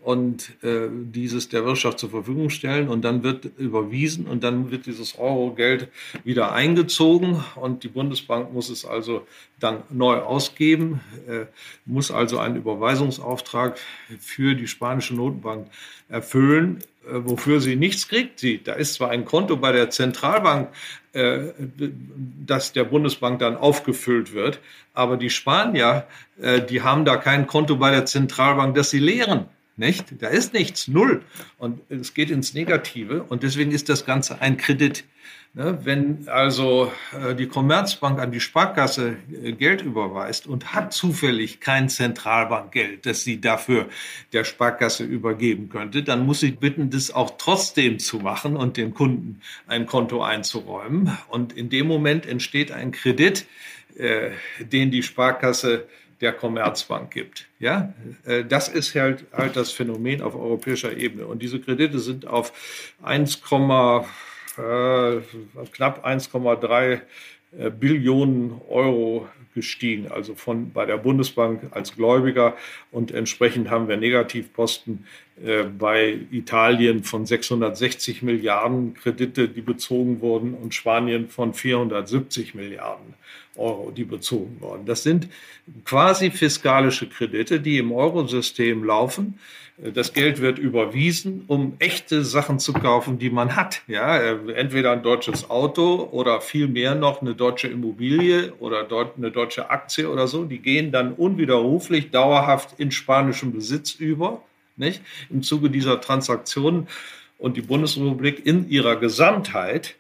und äh, dieses der Wirtschaft zur Verfügung stellen und dann wird überwiesen und dann wird dieses Euro-Geld wieder eingezogen und die Bundesbank muss es also dann neu ausgeben, äh, muss also einen Überweisungsauftrag für die spanische Notenbank erfüllen, äh, wofür sie nichts kriegt. Sie, da ist zwar ein Konto bei der Zentralbank, äh, das der Bundesbank dann aufgefüllt wird, aber die Spanier, äh, die haben da kein Konto bei der Zentralbank, das sie leeren. Nicht? Da ist nichts, null. Und es geht ins Negative. Und deswegen ist das Ganze ein Kredit. Ne? Wenn also äh, die Commerzbank an die Sparkasse äh, Geld überweist und hat zufällig kein Zentralbankgeld, das sie dafür der Sparkasse übergeben könnte, dann muss sie bitten, das auch trotzdem zu machen und dem Kunden ein Konto einzuräumen. Und in dem Moment entsteht ein Kredit, äh, den die Sparkasse der Commerzbank gibt. Ja, äh, das ist halt, halt das Phänomen auf europäischer Ebene. Und diese Kredite sind auf 1, äh, knapp 1,3 äh, Billionen Euro gestiegen, also von bei der Bundesbank als Gläubiger und entsprechend haben wir Negativposten äh, bei Italien von 660 Milliarden Kredite, die bezogen wurden und Spanien von 470 Milliarden Euro, die bezogen wurden. Das sind quasi fiskalische Kredite, die im Eurosystem laufen. Das Geld wird überwiesen, um echte Sachen zu kaufen, die man hat. Ja, entweder ein deutsches Auto oder viel mehr noch eine deutsche Immobilie oder eine deutsche Aktie oder so. Die gehen dann unwiderruflich dauerhaft in spanischen Besitz über, nicht? Im Zuge dieser Transaktionen. Und die Bundesrepublik in ihrer Gesamtheit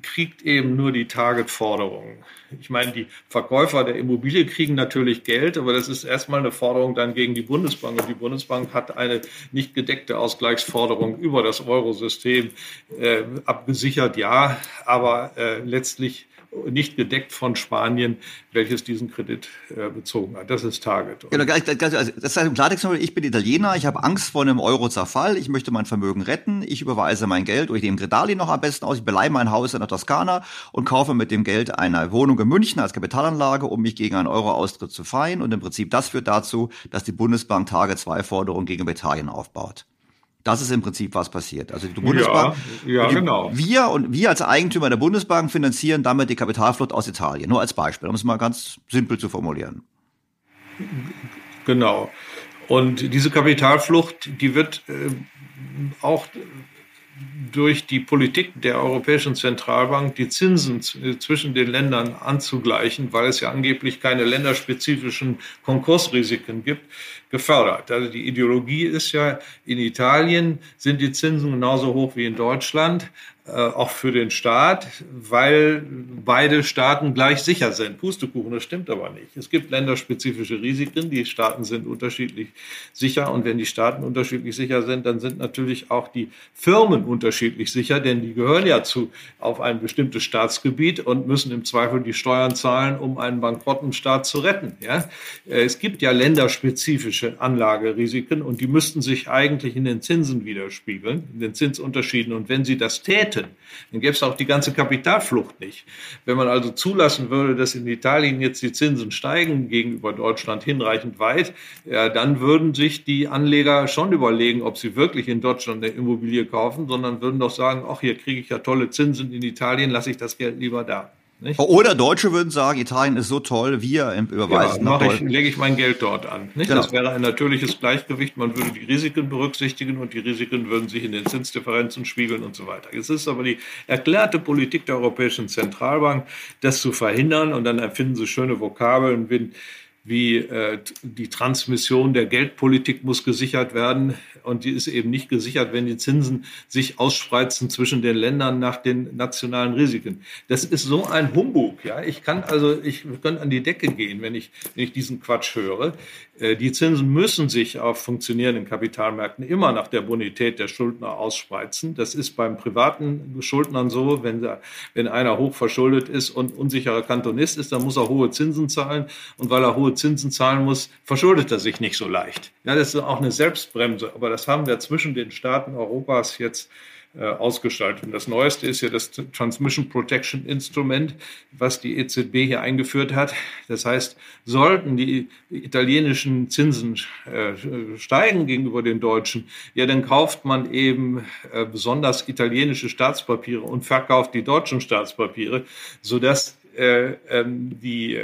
kriegt eben nur die Target-Forderungen. Ich meine, die Verkäufer der Immobilie kriegen natürlich Geld, aber das ist erstmal eine Forderung dann gegen die Bundesbank. Und die Bundesbank hat eine nicht gedeckte Ausgleichsforderung über das Eurosystem äh, abgesichert, ja, aber äh, letztlich nicht gedeckt von Spanien, welches diesen Kredit äh, bezogen hat. Das ist Target. Genau, also das heißt im Klartext, ich bin Italiener, ich habe Angst vor einem Euro-Zerfall, ich möchte mein Vermögen retten, ich überweise mein Geld, ich nehme Gredali noch am besten aus, ich beleihe mein Haus in der Toskana und kaufe mit dem Geld eine Wohnung in München als Kapitalanlage, um mich gegen einen Euro-Austritt zu feiern. Und im Prinzip das führt dazu, dass die Bundesbank Tage 2 Forderungen gegen Italien aufbaut. Das ist im Prinzip, was passiert. Also die Bundesbank, ja, ja, genau. wir und wir als Eigentümer der Bundesbank finanzieren damit die Kapitalflucht aus Italien. Nur als Beispiel, um es mal ganz simpel zu formulieren. Genau. Und diese Kapitalflucht, die wird äh, auch durch die Politik der Europäischen Zentralbank die Zinsen zwischen den Ländern anzugleichen, weil es ja angeblich keine länderspezifischen Konkursrisiken gibt, gefördert. Also die Ideologie ist ja, in Italien sind die Zinsen genauso hoch wie in Deutschland. Äh, auch für den Staat, weil beide Staaten gleich sicher sind. Pustekuchen, das stimmt aber nicht. Es gibt länderspezifische Risiken, die Staaten sind unterschiedlich sicher und wenn die Staaten unterschiedlich sicher sind, dann sind natürlich auch die Firmen unterschiedlich sicher, denn die gehören ja zu auf ein bestimmtes Staatsgebiet und müssen im Zweifel die Steuern zahlen, um einen bankrotten Staat zu retten. Ja? Äh, es gibt ja länderspezifische Anlagerisiken und die müssten sich eigentlich in den Zinsen widerspiegeln, in den Zinsunterschieden und wenn sie das täten, hätten, dann gäbe es auch die ganze Kapitalflucht nicht. Wenn man also zulassen würde, dass in Italien jetzt die Zinsen steigen gegenüber Deutschland hinreichend weit, ja, dann würden sich die Anleger schon überlegen, ob sie wirklich in Deutschland eine Immobilie kaufen, sondern würden doch sagen, ach, hier kriege ich ja tolle Zinsen in Italien, lasse ich das Geld lieber da. Nicht? Oder Deutsche würden sagen, Italien ist so toll, wir überweisen ja, ich, lege ich mein Geld dort an. Nicht? Genau. Das wäre ein natürliches Gleichgewicht. Man würde die Risiken berücksichtigen und die Risiken würden sich in den Zinsdifferenzen spiegeln und so weiter. Es ist aber die erklärte Politik der Europäischen Zentralbank, das zu verhindern. Und dann erfinden sie schöne Vokabeln wie wie äh, die Transmission der Geldpolitik muss gesichert werden und die ist eben nicht gesichert, wenn die Zinsen sich ausspreizen zwischen den Ländern nach den nationalen Risiken. Das ist so ein Humbug. Ja, ich kann also, ich könnte an die Decke gehen, wenn ich, wenn ich diesen Quatsch höre. Äh, die Zinsen müssen sich auf funktionierenden Kapitalmärkten immer nach der Bonität der Schuldner ausspreizen. Das ist beim privaten Schuldnern so, wenn, der, wenn einer hoch verschuldet ist und unsicherer Kantonist ist, dann muss er hohe Zinsen zahlen und weil er hohe Zinsen zahlen muss, verschuldet er sich nicht so leicht. Ja, das ist auch eine Selbstbremse, aber das haben wir zwischen den Staaten Europas jetzt äh, ausgestaltet. Und das Neueste ist ja das Transmission Protection Instrument, was die EZB hier eingeführt hat. Das heißt, sollten die italienischen Zinsen äh, steigen gegenüber den deutschen, ja, dann kauft man eben äh, besonders italienische Staatspapiere und verkauft die deutschen Staatspapiere, sodass äh, ähm, die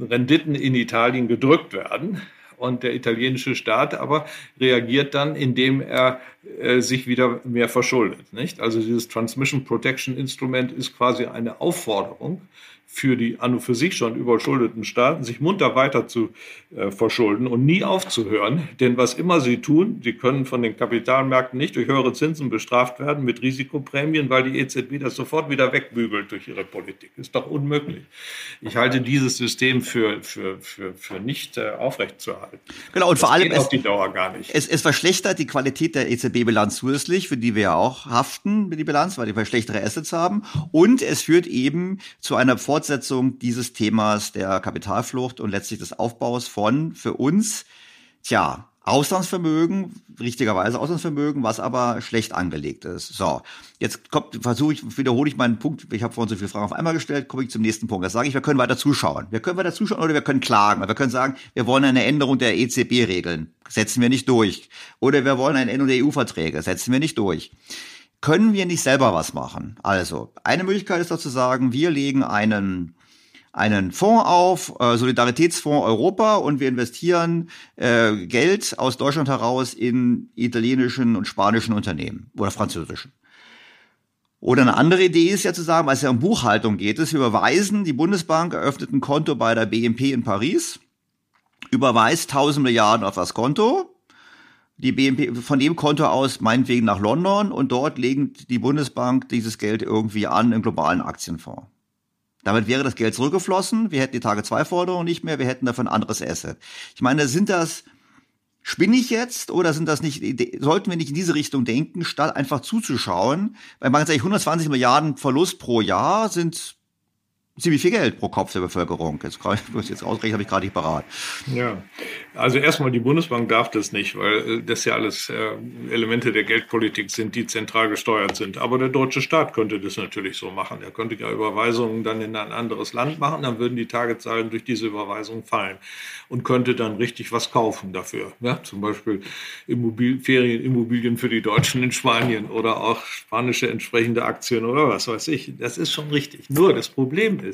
Renditen in Italien gedrückt werden. Und der italienische Staat aber reagiert dann, indem er äh, sich wieder mehr verschuldet. Nicht? Also dieses Transmission Protection Instrument ist quasi eine Aufforderung für die an und für sich schon überschuldeten Staaten, sich munter weiter zu äh, verschulden und nie aufzuhören. Denn was immer sie tun, sie können von den Kapitalmärkten nicht durch höhere Zinsen bestraft werden mit Risikoprämien, weil die EZB das sofort wieder wegbügelt durch ihre Politik. Ist doch unmöglich. Ich halte dieses System für, für, für, für nicht äh, aufrechtzuerhalten. Genau, und das vor allem es, auf die Dauer gar nicht. Es, es verschlechtert die Qualität der EZB-Bilanz zusätzlich, für die wir ja auch haften mit die Bilanz, weil wir schlechtere Assets haben. Und es führt eben zu einer Fortsetzung Fortsetzung dieses Themas der Kapitalflucht und letztlich des Aufbaus von für uns, tja, Auslandsvermögen, richtigerweise Auslandsvermögen, was aber schlecht angelegt ist. So, jetzt kommt, versuche ich, wiederhole ich meinen Punkt. Ich habe vorhin so viele Fragen auf einmal gestellt, komme ich zum nächsten Punkt. Das sage ich, wir können weiter zuschauen. Wir können weiter zuschauen oder wir können klagen. Wir können sagen, wir wollen eine Änderung der EZB-Regeln, setzen wir nicht durch. Oder wir wollen eine Änderung der EU-Verträge, setzen wir nicht durch können wir nicht selber was machen? Also, eine Möglichkeit ist doch zu sagen, wir legen einen einen Fonds auf, äh, Solidaritätsfonds Europa, und wir investieren äh, Geld aus Deutschland heraus in italienischen und spanischen Unternehmen oder französischen. Oder eine andere Idee ist ja zu sagen, weil es ja um Buchhaltung geht, ist, wir überweisen, die Bundesbank eröffnet ein Konto bei der BNP in Paris, überweist 1000 Milliarden auf das Konto, die BNP von dem Konto aus meinetwegen nach London und dort legt die Bundesbank dieses Geld irgendwie an im globalen Aktienfonds. Damit wäre das Geld zurückgeflossen, wir hätten die Tage-2-Forderung nicht mehr, wir hätten dafür ein anderes Asset. Ich meine, sind das, spinne ich jetzt oder sind das nicht, sollten wir nicht in diese Richtung denken, statt einfach zuzuschauen? Weil man sagt, 120 Milliarden Verlust pro Jahr sind ziemlich viel Geld pro Kopf der Bevölkerung. Jetzt, muss jetzt ausrechnen, habe ich gerade nicht parat. Ja, also erstmal die Bundesbank darf das nicht, weil äh, das ja alles äh, Elemente der Geldpolitik sind, die zentral gesteuert sind. Aber der deutsche Staat könnte das natürlich so machen. Er könnte ja Überweisungen dann in ein anderes Land machen, dann würden die Tagezahlen durch diese Überweisung fallen und könnte dann richtig was kaufen dafür. Ja, zum Beispiel Immobil Ferienimmobilien für die Deutschen in Spanien oder auch spanische entsprechende Aktien oder was weiß ich. Das ist schon richtig. Nur das Problem ist,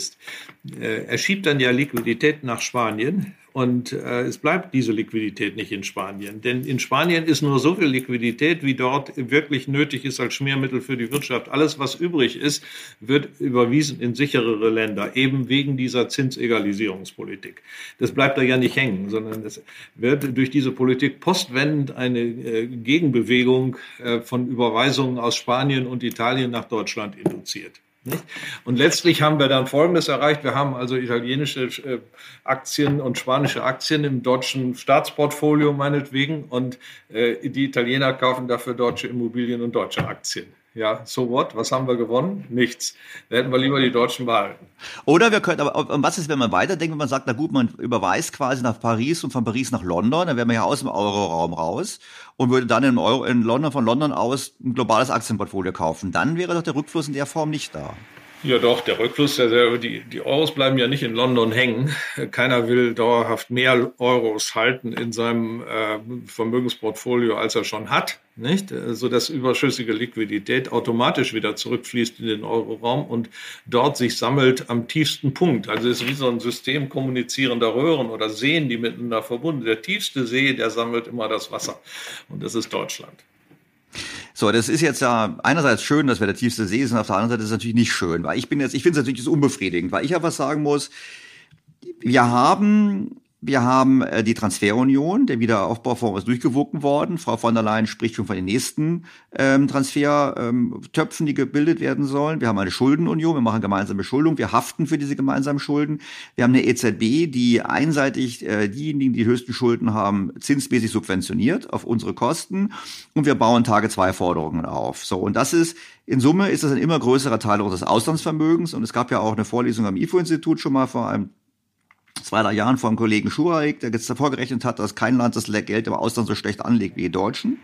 äh, er schiebt dann ja Liquidität nach Spanien und äh, es bleibt diese Liquidität nicht in Spanien. Denn in Spanien ist nur so viel Liquidität, wie dort wirklich nötig ist als Schmiermittel für die Wirtschaft. Alles, was übrig ist, wird überwiesen in sicherere Länder, eben wegen dieser Zinsegalisierungspolitik. Das bleibt da ja nicht hängen, sondern es wird durch diese Politik postwendend eine äh, Gegenbewegung von Überweisungen aus Spanien und Italien nach Deutschland induziert. Nicht? Und letztlich haben wir dann Folgendes erreicht. Wir haben also italienische äh, Aktien und spanische Aktien im deutschen Staatsportfolio meinetwegen und äh, die Italiener kaufen dafür deutsche Immobilien und deutsche Aktien. Ja, so what? Was haben wir gewonnen? Nichts. Da hätten wir lieber die Deutschen behalten. Oder wir könnten, aber was ist, wenn man weiterdenkt, wenn man sagt, na gut, man überweist quasi nach Paris und von Paris nach London, dann wären wir ja aus dem Euroraum raus und würde dann in, Euro, in London von London aus ein globales Aktienportfolio kaufen. Dann wäre doch der Rückfluss in der Form nicht da. Ja, doch, der Rückfluss, der, die, die Euros bleiben ja nicht in London hängen. Keiner will dauerhaft mehr Euros halten in seinem äh, Vermögensportfolio, als er schon hat, nicht? Sodass überschüssige Liquidität automatisch wieder zurückfließt in den Euroraum und dort sich sammelt am tiefsten Punkt. Also es ist wie so ein System kommunizierender Röhren oder Seen, die miteinander verbunden. Der tiefste See, der sammelt immer das Wasser. Und das ist Deutschland. So, das ist jetzt ja einerseits schön, dass wir der tiefste See sind, auf der anderen Seite ist es natürlich nicht schön, weil ich bin jetzt, ich finde es natürlich unbefriedigend, weil ich was sagen muss. Wir haben wir haben äh, die Transferunion, der Wiederaufbaufonds ist durchgewunken worden. Frau von der Leyen spricht schon von den nächsten ähm, Transfertöpfen, ähm, die gebildet werden sollen. Wir haben eine Schuldenunion, wir machen gemeinsame Schuldung, wir haften für diese gemeinsamen Schulden. Wir haben eine EZB, die einseitig äh, diejenigen, die die höchsten Schulden haben, zinsmäßig subventioniert auf unsere Kosten. Und wir bauen Tage zwei Forderungen auf. So, und das ist in Summe ist das ein immer größerer Teil unseres Auslandsvermögens. Und es gab ja auch eine Vorlesung am IFO-Institut schon mal vor einem zwei, drei Jahren vom Kollegen Schuhaig, der jetzt davor gerechnet hat, dass kein Land das Geld im Ausland so schlecht anlegt wie die Deutschen.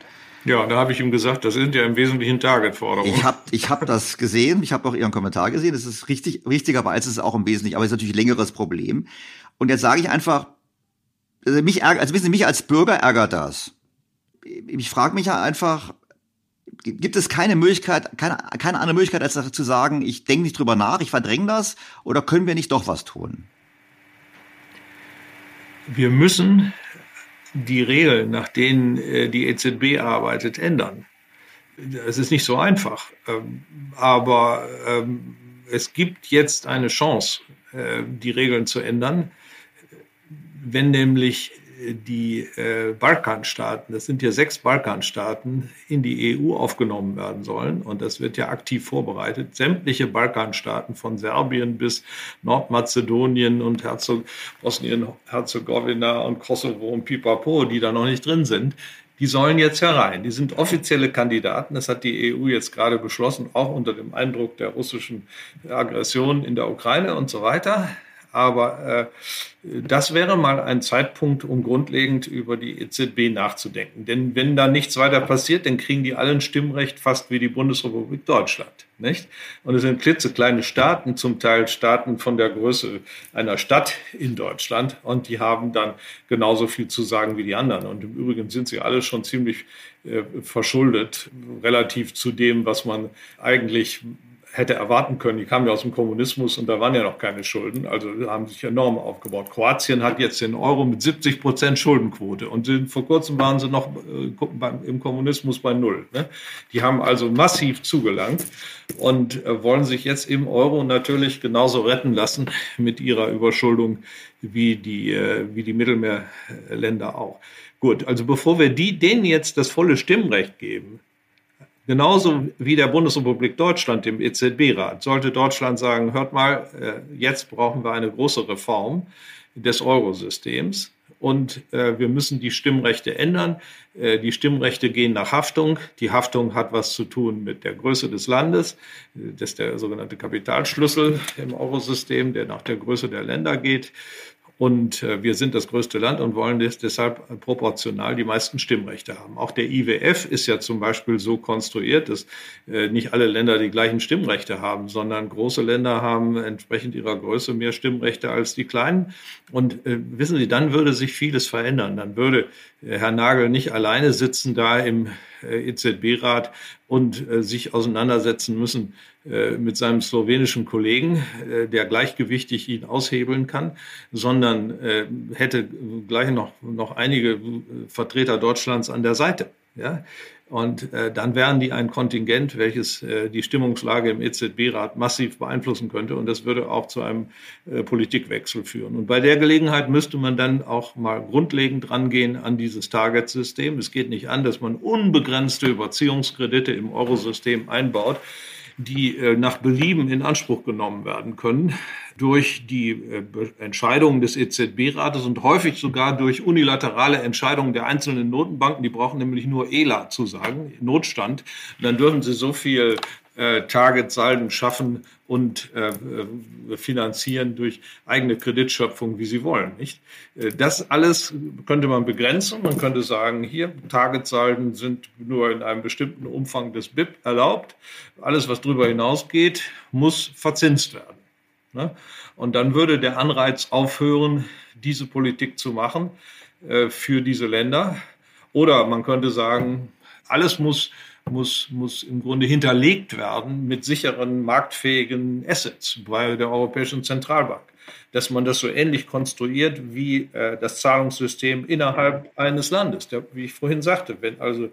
Ja, da habe ich ihm gesagt, das sind ja im Wesentlichen Targetforderungen. Ich habe ich hab das gesehen, ich habe auch Ihren Kommentar gesehen, das ist richtig, richtigerweise ist es auch im Wesentlichen, aber es ist natürlich ein längeres Problem. Und jetzt sage ich einfach, also mich ärgert, also wissen Sie, mich als Bürger ärgert das. Ich frage mich ja einfach, gibt es keine Möglichkeit, keine, keine andere Möglichkeit, als zu sagen, ich denke nicht drüber nach, ich verdränge das, oder können wir nicht doch was tun? Wir müssen die Regeln, nach denen äh, die EZB arbeitet, ändern. Es ist nicht so einfach, ähm, aber ähm, es gibt jetzt eine Chance, äh, die Regeln zu ändern, wenn nämlich die äh, Balkanstaaten, das sind ja sechs Balkanstaaten, in die EU aufgenommen werden sollen. Und das wird ja aktiv vorbereitet. Sämtliche Balkanstaaten von Serbien bis Nordmazedonien und Herzog, Bosnien-Herzegowina und Kosovo und Pipapo, die da noch nicht drin sind, die sollen jetzt herein. Die sind offizielle Kandidaten. Das hat die EU jetzt gerade beschlossen, auch unter dem Eindruck der russischen Aggression in der Ukraine und so weiter. Aber äh, das wäre mal ein Zeitpunkt, um grundlegend über die EZB nachzudenken. Denn wenn da nichts weiter passiert, dann kriegen die allen Stimmrecht fast wie die Bundesrepublik Deutschland. Nicht? Und es sind klitzekleine Staaten, zum Teil Staaten von der Größe einer Stadt in Deutschland. Und die haben dann genauso viel zu sagen wie die anderen. Und im Übrigen sind sie alle schon ziemlich äh, verschuldet, relativ zu dem, was man eigentlich hätte erwarten können. Die kamen ja aus dem Kommunismus und da waren ja noch keine Schulden, also haben sich enorm aufgebaut. Kroatien hat jetzt den Euro mit 70 Prozent Schuldenquote und vor kurzem waren sie noch äh, im Kommunismus bei Null. Ne? Die haben also massiv zugelangt und äh, wollen sich jetzt im Euro natürlich genauso retten lassen mit ihrer Überschuldung wie die, äh, wie die Mittelmeerländer auch. Gut, also bevor wir die, denen jetzt das volle Stimmrecht geben, Genauso wie der Bundesrepublik Deutschland im EZB-Rat sollte Deutschland sagen, hört mal, äh, jetzt brauchen wir eine große Reform des Eurosystems. und äh, wir müssen die Stimmrechte ändern. Äh, die Stimmrechte gehen nach Haftung. Die Haftung hat was zu tun mit der Größe des Landes. Das ist der sogenannte Kapitalschlüssel im Eurosystem, der nach der Größe der Länder geht. Und äh, wir sind das größte Land und wollen deshalb proportional die meisten Stimmrechte haben. Auch der IWF ist ja zum Beispiel so konstruiert, dass äh, nicht alle Länder die gleichen Stimmrechte haben, sondern große Länder haben entsprechend ihrer Größe mehr Stimmrechte als die kleinen. Und äh, wissen Sie, dann würde sich vieles verändern. Dann würde Herr Nagel nicht alleine sitzen da im EZB-Rat und sich auseinandersetzen müssen mit seinem slowenischen Kollegen, äh, der gleichgewichtig ihn aushebeln kann, sondern äh, hätte gleich noch, noch einige Vertreter Deutschlands an der Seite. Ja? Und äh, dann wären die ein Kontingent, welches äh, die Stimmungslage im EZB-Rat massiv beeinflussen könnte. Und das würde auch zu einem äh, Politikwechsel führen. Und bei der Gelegenheit müsste man dann auch mal grundlegend rangehen an dieses Target-System. Es geht nicht an, dass man unbegrenzte Überziehungskredite im Eurosystem einbaut die äh, nach Belieben in Anspruch genommen werden können durch die äh, Entscheidungen des EZB-Rates und häufig sogar durch unilaterale Entscheidungen der einzelnen Notenbanken. Die brauchen nämlich nur ELA zu sagen, Notstand. Und dann dürfen sie so viel äh, Target-Salden schaffen und äh, äh, finanzieren durch eigene Kreditschöpfung, wie sie wollen. Nicht? Das alles könnte man begrenzen. Man könnte sagen, hier Target-Salden sind nur in einem bestimmten Umfang des BIP erlaubt. Alles, was darüber hinausgeht, muss verzinst werden. Ne? Und dann würde der Anreiz aufhören, diese Politik zu machen für diese Länder. Oder man könnte sagen, alles muss muss, muss im Grunde hinterlegt werden mit sicheren, marktfähigen Assets bei der Europäischen Zentralbank. Dass man das so ähnlich konstruiert wie äh, das Zahlungssystem innerhalb eines Landes. Der, wie ich vorhin sagte, wenn also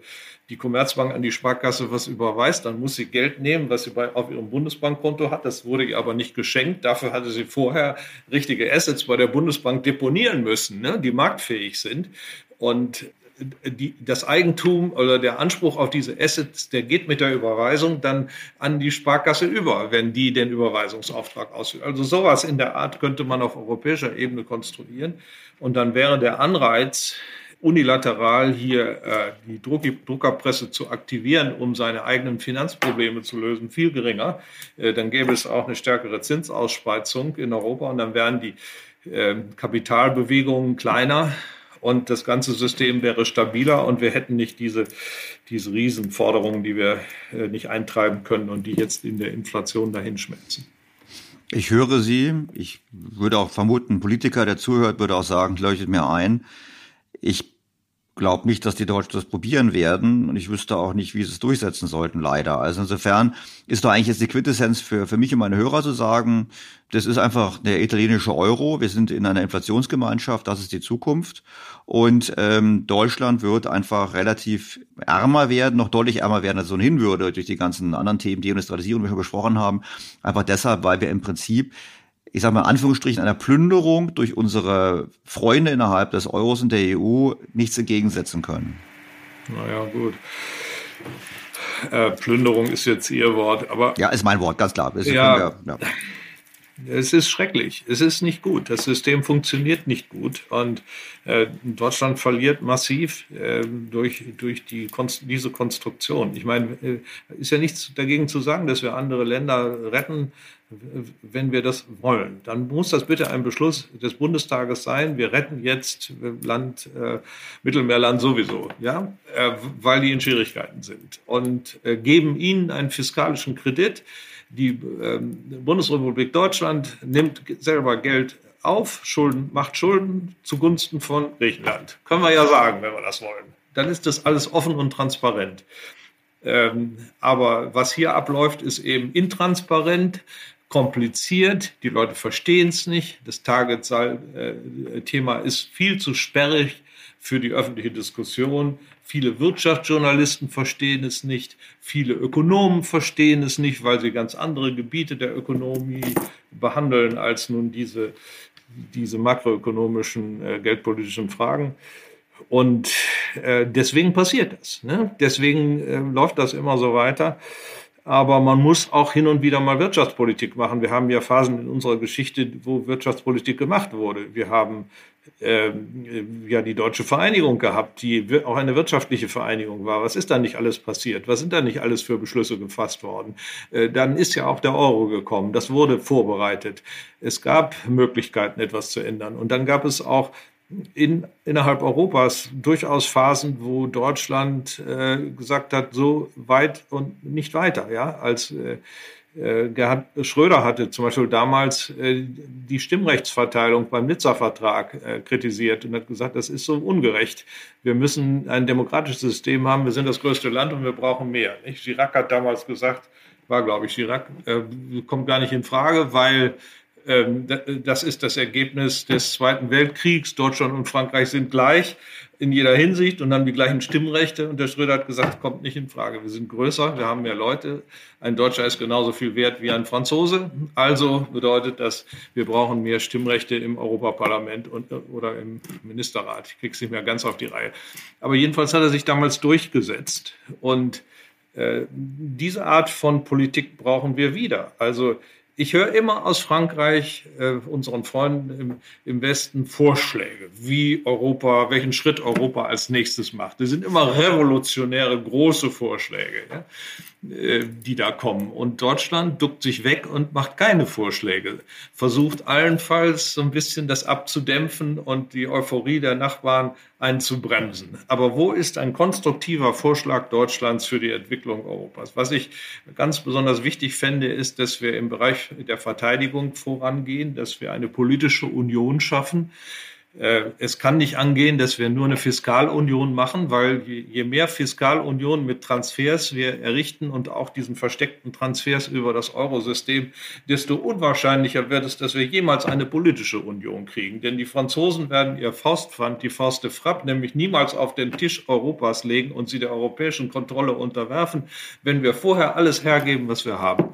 die Commerzbank an die Sparkasse was überweist, dann muss sie Geld nehmen, was sie bei, auf ihrem Bundesbankkonto hat. Das wurde ihr aber nicht geschenkt. Dafür hatte sie vorher richtige Assets bei der Bundesbank deponieren müssen, ne, die marktfähig sind. Und die, das Eigentum oder der Anspruch auf diese Assets, der geht mit der Überweisung dann an die Sparkasse über, wenn die den Überweisungsauftrag ausführt. Also sowas in der Art könnte man auf europäischer Ebene konstruieren. Und dann wäre der Anreiz, unilateral hier äh, die Druck, Druckerpresse zu aktivieren, um seine eigenen Finanzprobleme zu lösen, viel geringer. Äh, dann gäbe es auch eine stärkere Zinsausspreizzung in Europa und dann wären die äh, Kapitalbewegungen kleiner und das ganze System wäre stabiler und wir hätten nicht diese, diese Riesenforderungen, die wir äh, nicht eintreiben können und die jetzt in der Inflation dahinschmelzen. Ich höre Sie. Ich würde auch vermuten, ein Politiker, der zuhört, würde auch sagen, leuchtet mir ein. Ich glaube nicht, dass die Deutschen das probieren werden und ich wüsste auch nicht, wie sie es durchsetzen sollten, leider. Also insofern ist doch eigentlich jetzt die Quintessenz für, für mich und meine Hörer zu sagen, das ist einfach der italienische Euro. Wir sind in einer Inflationsgemeinschaft, das ist die Zukunft. Und ähm, Deutschland wird einfach relativ ärmer werden, noch deutlich ärmer werden, als es ohnehin würde, durch die ganzen anderen Themen, die Industrialisierung, die wir schon besprochen haben. Einfach deshalb, weil wir im Prinzip ich sage mal in Anführungsstrichen, einer Plünderung durch unsere Freunde innerhalb des Euros und der EU nichts entgegensetzen können. Naja, gut. Äh, Plünderung ist jetzt Ihr Wort, aber. Ja, ist mein Wort, ganz klar. Das ja, wir, ja. Es ist schrecklich. Es ist nicht gut. Das System funktioniert nicht gut. Und äh, Deutschland verliert massiv äh, durch, durch die, diese Konstruktion. Ich meine, äh, ist ja nichts dagegen zu sagen, dass wir andere Länder retten, wenn wir das wollen. Dann muss das bitte ein Beschluss des Bundestages sein. Wir retten jetzt Land, äh, Mittelmeerland sowieso, ja, äh, weil die in Schwierigkeiten sind und äh, geben ihnen einen fiskalischen Kredit die ähm, Bundesrepublik Deutschland nimmt selber Geld auf, Schulden, macht Schulden zugunsten von Griechenland. Können wir ja sagen, wenn wir das wollen. Dann ist das alles offen und transparent. Ähm, aber was hier abläuft, ist eben intransparent, kompliziert. Die Leute verstehen es nicht. Das Target-Thema ist viel zu sperrig für die öffentliche Diskussion. Viele Wirtschaftsjournalisten verstehen es nicht, viele Ökonomen verstehen es nicht, weil sie ganz andere Gebiete der Ökonomie behandeln als nun diese, diese makroökonomischen, äh, geldpolitischen Fragen. Und äh, deswegen passiert das. Ne? Deswegen äh, läuft das immer so weiter. Aber man muss auch hin und wieder mal Wirtschaftspolitik machen. Wir haben ja Phasen in unserer Geschichte, wo Wirtschaftspolitik gemacht wurde. Wir haben äh, ja die deutsche Vereinigung gehabt, die auch eine wirtschaftliche Vereinigung war. Was ist da nicht alles passiert? Was sind da nicht alles für Beschlüsse gefasst worden? Äh, dann ist ja auch der Euro gekommen. Das wurde vorbereitet. Es gab Möglichkeiten, etwas zu ändern. Und dann gab es auch in, innerhalb Europas durchaus Phasen, wo Deutschland äh, gesagt hat, so weit und nicht weiter. Ja, als äh, äh, Gerhard Schröder hatte zum Beispiel damals äh, die Stimmrechtsverteilung beim Nizza-Vertrag äh, kritisiert und hat gesagt, das ist so ungerecht. Wir müssen ein demokratisches System haben. Wir sind das größte Land und wir brauchen mehr. Nicht? Chirac hat damals gesagt, war glaube ich Chirac, äh, kommt gar nicht in Frage, weil das ist das Ergebnis des Zweiten Weltkriegs. Deutschland und Frankreich sind gleich in jeder Hinsicht und haben die gleichen Stimmrechte. Und der Schröder hat gesagt, kommt nicht in Frage. Wir sind größer, wir haben mehr Leute. Ein Deutscher ist genauso viel wert wie ein Franzose. Also bedeutet das, wir brauchen mehr Stimmrechte im Europaparlament und, oder im Ministerrat. Ich krieg's nicht mehr ganz auf die Reihe. Aber jedenfalls hat er sich damals durchgesetzt. Und äh, diese Art von Politik brauchen wir wieder. Also ich höre immer aus Frankreich, äh, unseren Freunden im, im, Westen, Vorschläge, wie Europa, welchen Schritt Europa als nächstes macht. Das sind immer revolutionäre, große Vorschläge. Ja? Äh, die da kommen. Und Deutschland duckt sich weg und macht keine Vorschläge, versucht allenfalls so ein bisschen das abzudämpfen und die Euphorie der Nachbarn einzubremsen. Aber wo ist ein konstruktiver Vorschlag Deutschlands für die Entwicklung Europas? Was ich ganz besonders wichtig fände, ist, dass wir im Bereich der Verteidigung vorangehen, dass wir eine politische Union schaffen, es kann nicht angehen, dass wir nur eine Fiskalunion machen, weil je mehr Fiskalunion mit Transfers wir errichten und auch diesen versteckten Transfers über das Eurosystem, desto unwahrscheinlicher wird es, dass wir jemals eine politische Union kriegen. Denn die Franzosen werden ihr Faustpfand, die Fauste Frapp, nämlich niemals auf den Tisch Europas legen und sie der europäischen Kontrolle unterwerfen, wenn wir vorher alles hergeben, was wir haben.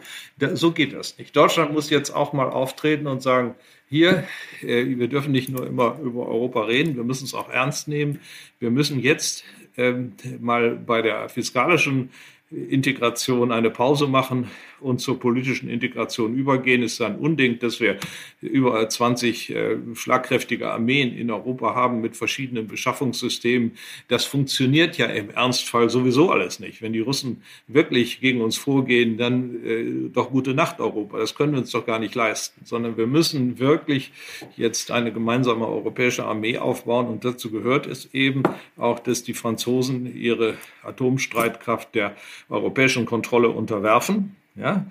So geht das nicht. Deutschland muss jetzt auch mal auftreten und sagen, hier, äh, wir dürfen nicht nur immer über Europa reden, wir müssen es auch ernst nehmen. Wir müssen jetzt ähm, mal bei der fiskalischen Integration eine Pause machen und zur politischen Integration übergehen. Es ist ein Unding, dass wir über 20 äh, schlagkräftige Armeen in Europa haben mit verschiedenen Beschaffungssystemen. Das funktioniert ja im Ernstfall sowieso alles nicht. Wenn die Russen wirklich gegen uns vorgehen, dann äh, doch gute Nacht Europa. Das können wir uns doch gar nicht leisten, sondern wir müssen wirklich jetzt eine gemeinsame europäische Armee aufbauen und dazu gehört es eben auch, dass die Franzosen ihre Atomstreitkraft der europäischen Kontrolle unterwerfen. Ja?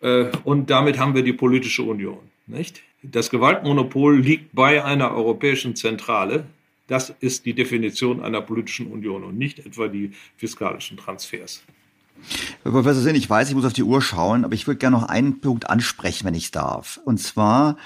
Äh, und damit haben wir die politische Union. Nicht? Das Gewaltmonopol liegt bei einer europäischen Zentrale. Das ist die Definition einer politischen Union und nicht etwa die fiskalischen Transfers. Herr Professor Sinn, ich weiß, ich muss auf die Uhr schauen, aber ich würde gerne noch einen Punkt ansprechen, wenn ich darf. Und zwar,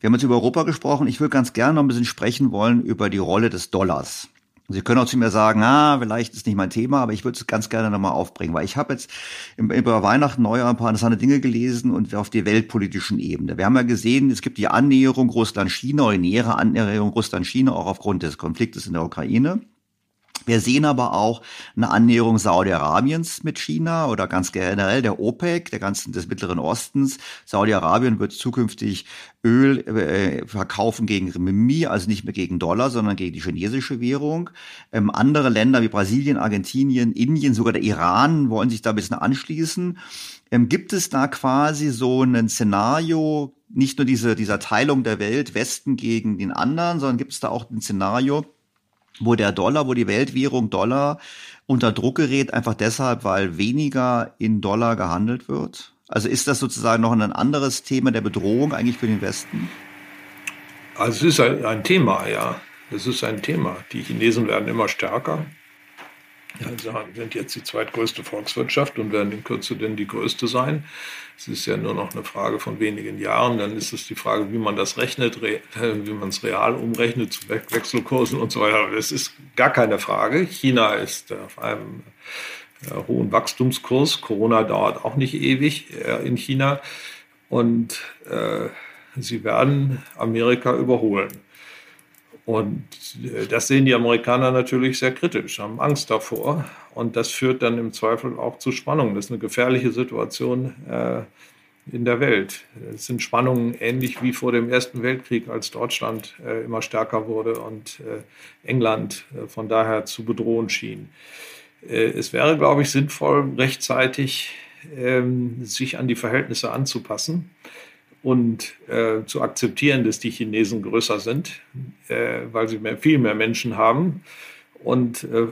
wir haben jetzt über Europa gesprochen, ich würde ganz gerne noch ein bisschen sprechen wollen über die Rolle des Dollars. Sie können auch zu mir sagen, ah, vielleicht ist nicht mein Thema, aber ich würde es ganz gerne nochmal aufbringen, weil ich habe jetzt über Weihnachten, Neujahr ein paar interessante Dinge gelesen und auf der weltpolitischen Ebene. Wir haben ja gesehen, es gibt die Annäherung Russland-China oder nähere Annäherung Russland-China auch aufgrund des Konfliktes in der Ukraine. Wir sehen aber auch eine Annäherung Saudi-Arabiens mit China oder ganz generell der OPEC, der ganzen des Mittleren Ostens. Saudi-Arabien wird zukünftig Öl äh, verkaufen gegen Renminbi, also nicht mehr gegen Dollar, sondern gegen die chinesische Währung. Ähm, andere Länder wie Brasilien, Argentinien, Indien, sogar der Iran wollen sich da ein bisschen anschließen. Ähm, gibt es da quasi so ein Szenario, nicht nur diese, dieser Teilung der Welt, Westen gegen den anderen, sondern gibt es da auch ein Szenario, wo der Dollar, wo die Weltwährung Dollar unter Druck gerät, einfach deshalb, weil weniger in Dollar gehandelt wird? Also ist das sozusagen noch ein anderes Thema der Bedrohung eigentlich für den Westen? Also es ist ein, Thema, ja. Es ist ein Thema. Die Chinesen werden immer stärker. Ja, sind jetzt die zweitgrößte Volkswirtschaft und werden in Kürze denn die größte sein. Es ist ja nur noch eine Frage von wenigen Jahren. Dann ist es die Frage, wie man das rechnet, wie man es real umrechnet zu Wechselkursen und so weiter. Das ist gar keine Frage. China ist auf einem äh, hohen Wachstumskurs. Corona dauert auch nicht ewig äh, in China. Und äh, sie werden Amerika überholen. Und äh, das sehen die Amerikaner natürlich sehr kritisch, haben Angst davor. Und das führt dann im Zweifel auch zu Spannungen. Das ist eine gefährliche Situation äh, in der Welt. Es sind Spannungen ähnlich wie vor dem Ersten Weltkrieg, als Deutschland äh, immer stärker wurde und äh, England äh, von daher zu bedrohen schien. Äh, es wäre, glaube ich, sinnvoll, rechtzeitig ähm, sich an die Verhältnisse anzupassen und äh, zu akzeptieren, dass die Chinesen größer sind, äh, weil sie mehr, viel mehr Menschen haben und äh,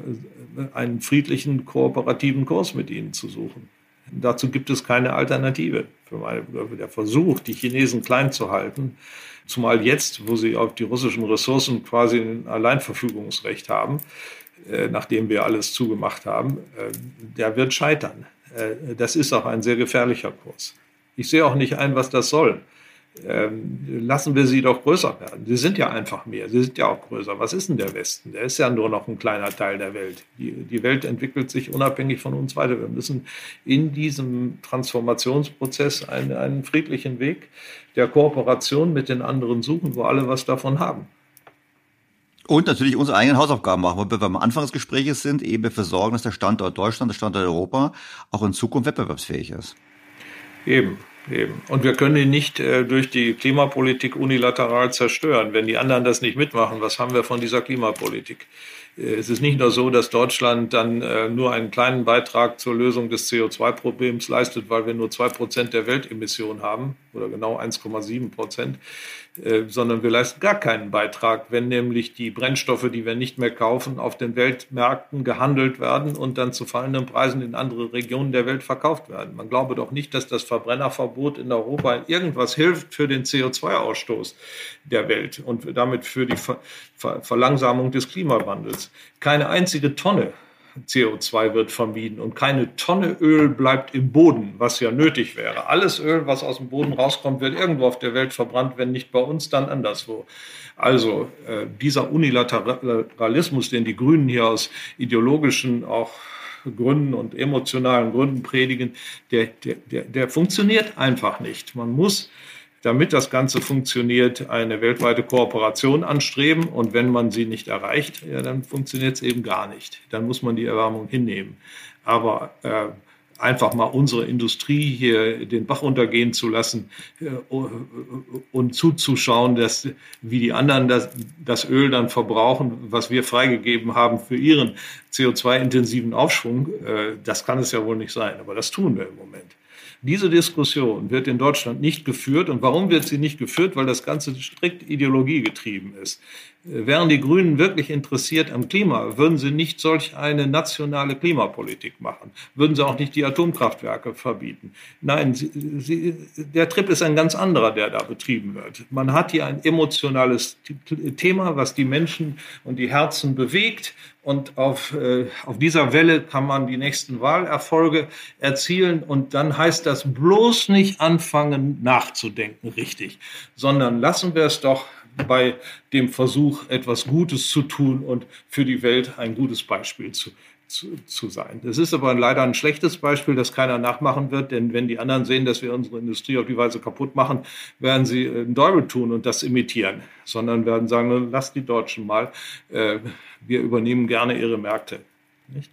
einen friedlichen, kooperativen Kurs mit ihnen zu suchen. Dazu gibt es keine Alternative. Für meine, der Versuch, die Chinesen klein zu halten, zumal jetzt, wo sie auf die russischen Ressourcen quasi ein Alleinverfügungsrecht haben, äh, nachdem wir alles zugemacht haben, äh, der wird scheitern. Äh, das ist auch ein sehr gefährlicher Kurs. Ich sehe auch nicht ein, was das soll. Ähm, lassen wir sie doch größer werden. Sie sind ja einfach mehr, sie sind ja auch größer. Was ist denn der Westen? Der ist ja nur noch ein kleiner Teil der Welt. Die, die Welt entwickelt sich unabhängig von uns weiter. Wir müssen in diesem Transformationsprozess einen, einen friedlichen Weg der Kooperation mit den anderen suchen, wo alle was davon haben. Und natürlich unsere eigenen Hausaufgaben machen, weil wir am Anfang des Gesprächs sind, eben dafür sorgen, dass der Standort Deutschland, der Standort Europa auch in Zukunft wettbewerbsfähig ist. Eben. Eben. Und wir können ihn nicht äh, durch die Klimapolitik unilateral zerstören. Wenn die anderen das nicht mitmachen, was haben wir von dieser Klimapolitik? Äh, es ist nicht nur so, dass Deutschland dann äh, nur einen kleinen Beitrag zur Lösung des CO2-Problems leistet, weil wir nur zwei Prozent der Weltemissionen haben oder genau 1,7 Prozent. Äh, sondern wir leisten gar keinen Beitrag, wenn nämlich die Brennstoffe, die wir nicht mehr kaufen, auf den Weltmärkten gehandelt werden und dann zu fallenden Preisen in andere Regionen der Welt verkauft werden. Man glaube doch nicht, dass das Verbrennerverbot in Europa irgendwas hilft für den CO2-Ausstoß der Welt und damit für die Ver Ver Verlangsamung des Klimawandels. Keine einzige Tonne CO2 wird vermieden und keine Tonne Öl bleibt im Boden, was ja nötig wäre. Alles Öl, was aus dem Boden rauskommt, wird irgendwo auf der Welt verbrannt, wenn nicht bei uns, dann anderswo. Also äh, dieser Unilateralismus, den die Grünen hier aus ideologischen auch Gründen und emotionalen Gründen predigen, der, der, der, der funktioniert einfach nicht. Man muss damit das Ganze funktioniert, eine weltweite Kooperation anstreben. Und wenn man sie nicht erreicht, ja, dann funktioniert es eben gar nicht. Dann muss man die Erwärmung hinnehmen. Aber äh, einfach mal unsere Industrie hier den Bach untergehen zu lassen äh, und zuzuschauen, dass, wie die anderen das, das Öl dann verbrauchen, was wir freigegeben haben für ihren CO2-intensiven Aufschwung, äh, das kann es ja wohl nicht sein. Aber das tun wir im Moment. Diese Diskussion wird in Deutschland nicht geführt. Und warum wird sie nicht geführt? Weil das Ganze strikt ideologiegetrieben ist. Wären die Grünen wirklich interessiert am Klima, würden sie nicht solch eine nationale Klimapolitik machen, würden sie auch nicht die Atomkraftwerke verbieten. Nein, sie, sie, der Trip ist ein ganz anderer, der da betrieben wird. Man hat hier ein emotionales Thema, was die Menschen und die Herzen bewegt. Und auf, äh, auf dieser Welle kann man die nächsten Wahlerfolge erzielen. Und dann heißt das bloß nicht anfangen nachzudenken, richtig, sondern lassen wir es doch bei dem Versuch, etwas Gutes zu tun und für die Welt ein gutes Beispiel zu, zu, zu sein. Das ist aber leider ein schlechtes Beispiel, das keiner nachmachen wird, denn wenn die anderen sehen, dass wir unsere Industrie auf die Weise kaputt machen, werden sie einen Teufel tun und das imitieren, sondern werden sagen, lasst die Deutschen mal, äh, wir übernehmen gerne ihre Märkte. Nicht?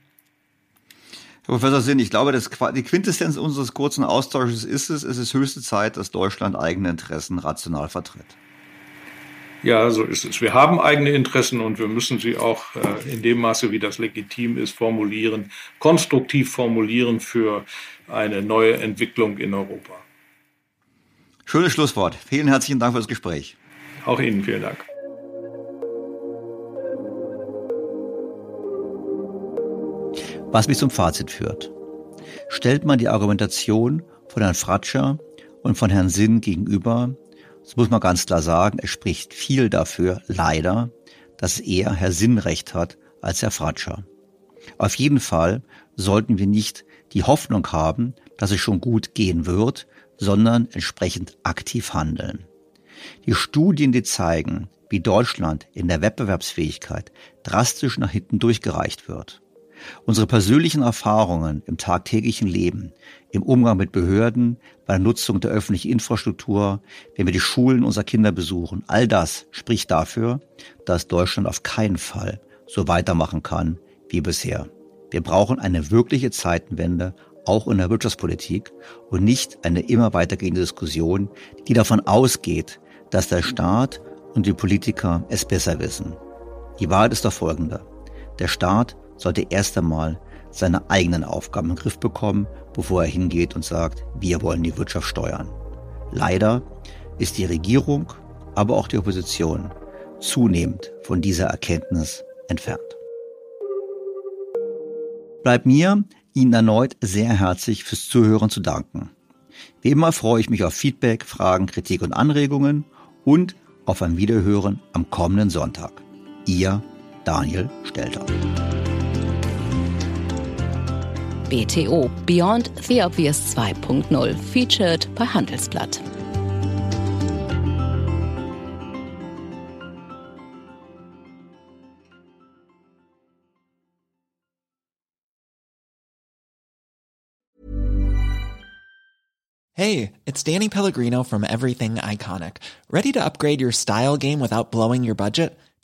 Herr Professor Sinn, ich glaube, das, die Quintessenz unseres kurzen Austausches ist es, es ist höchste Zeit, dass Deutschland eigene Interessen rational vertritt. Ja, so ist es. Wir haben eigene Interessen und wir müssen sie auch äh, in dem Maße, wie das legitim ist, formulieren, konstruktiv formulieren für eine neue Entwicklung in Europa. Schönes Schlusswort. Vielen herzlichen Dank für das Gespräch. Auch Ihnen vielen Dank. Was mich zum Fazit führt. Stellt man die Argumentation von Herrn Fratscher und von Herrn Sinn gegenüber, das muss man ganz klar sagen, es spricht viel dafür, leider, dass er Herr Sinn recht hat als Herr Fratscher. Auf jeden Fall sollten wir nicht die Hoffnung haben, dass es schon gut gehen wird, sondern entsprechend aktiv handeln. Die Studien, die zeigen, wie Deutschland in der Wettbewerbsfähigkeit drastisch nach hinten durchgereicht wird. Unsere persönlichen Erfahrungen im tagtäglichen Leben, im Umgang mit Behörden, bei der Nutzung der öffentlichen Infrastruktur, wenn wir die Schulen unserer Kinder besuchen, all das spricht dafür, dass Deutschland auf keinen Fall so weitermachen kann wie bisher. Wir brauchen eine wirkliche Zeitenwende, auch in der Wirtschaftspolitik, und nicht eine immer weitergehende Diskussion, die davon ausgeht, dass der Staat und die Politiker es besser wissen. Die Wahrheit ist doch folgende. Der Staat sollte erst einmal seine eigenen Aufgaben im Griff bekommen, bevor er hingeht und sagt, wir wollen die Wirtschaft steuern. Leider ist die Regierung, aber auch die Opposition zunehmend von dieser Erkenntnis entfernt. Bleibt mir, Ihnen erneut sehr herzlich fürs Zuhören zu danken. Wie immer freue ich mich auf Feedback, Fragen, Kritik und Anregungen und auf ein Wiederhören am kommenden Sonntag. Ihr Daniel Stelter. BTO Beyond the Obvious 2.0 featured bei Handelsblatt. Hey, it's Danny Pellegrino from Everything Iconic. Ready to upgrade your style game without blowing your budget?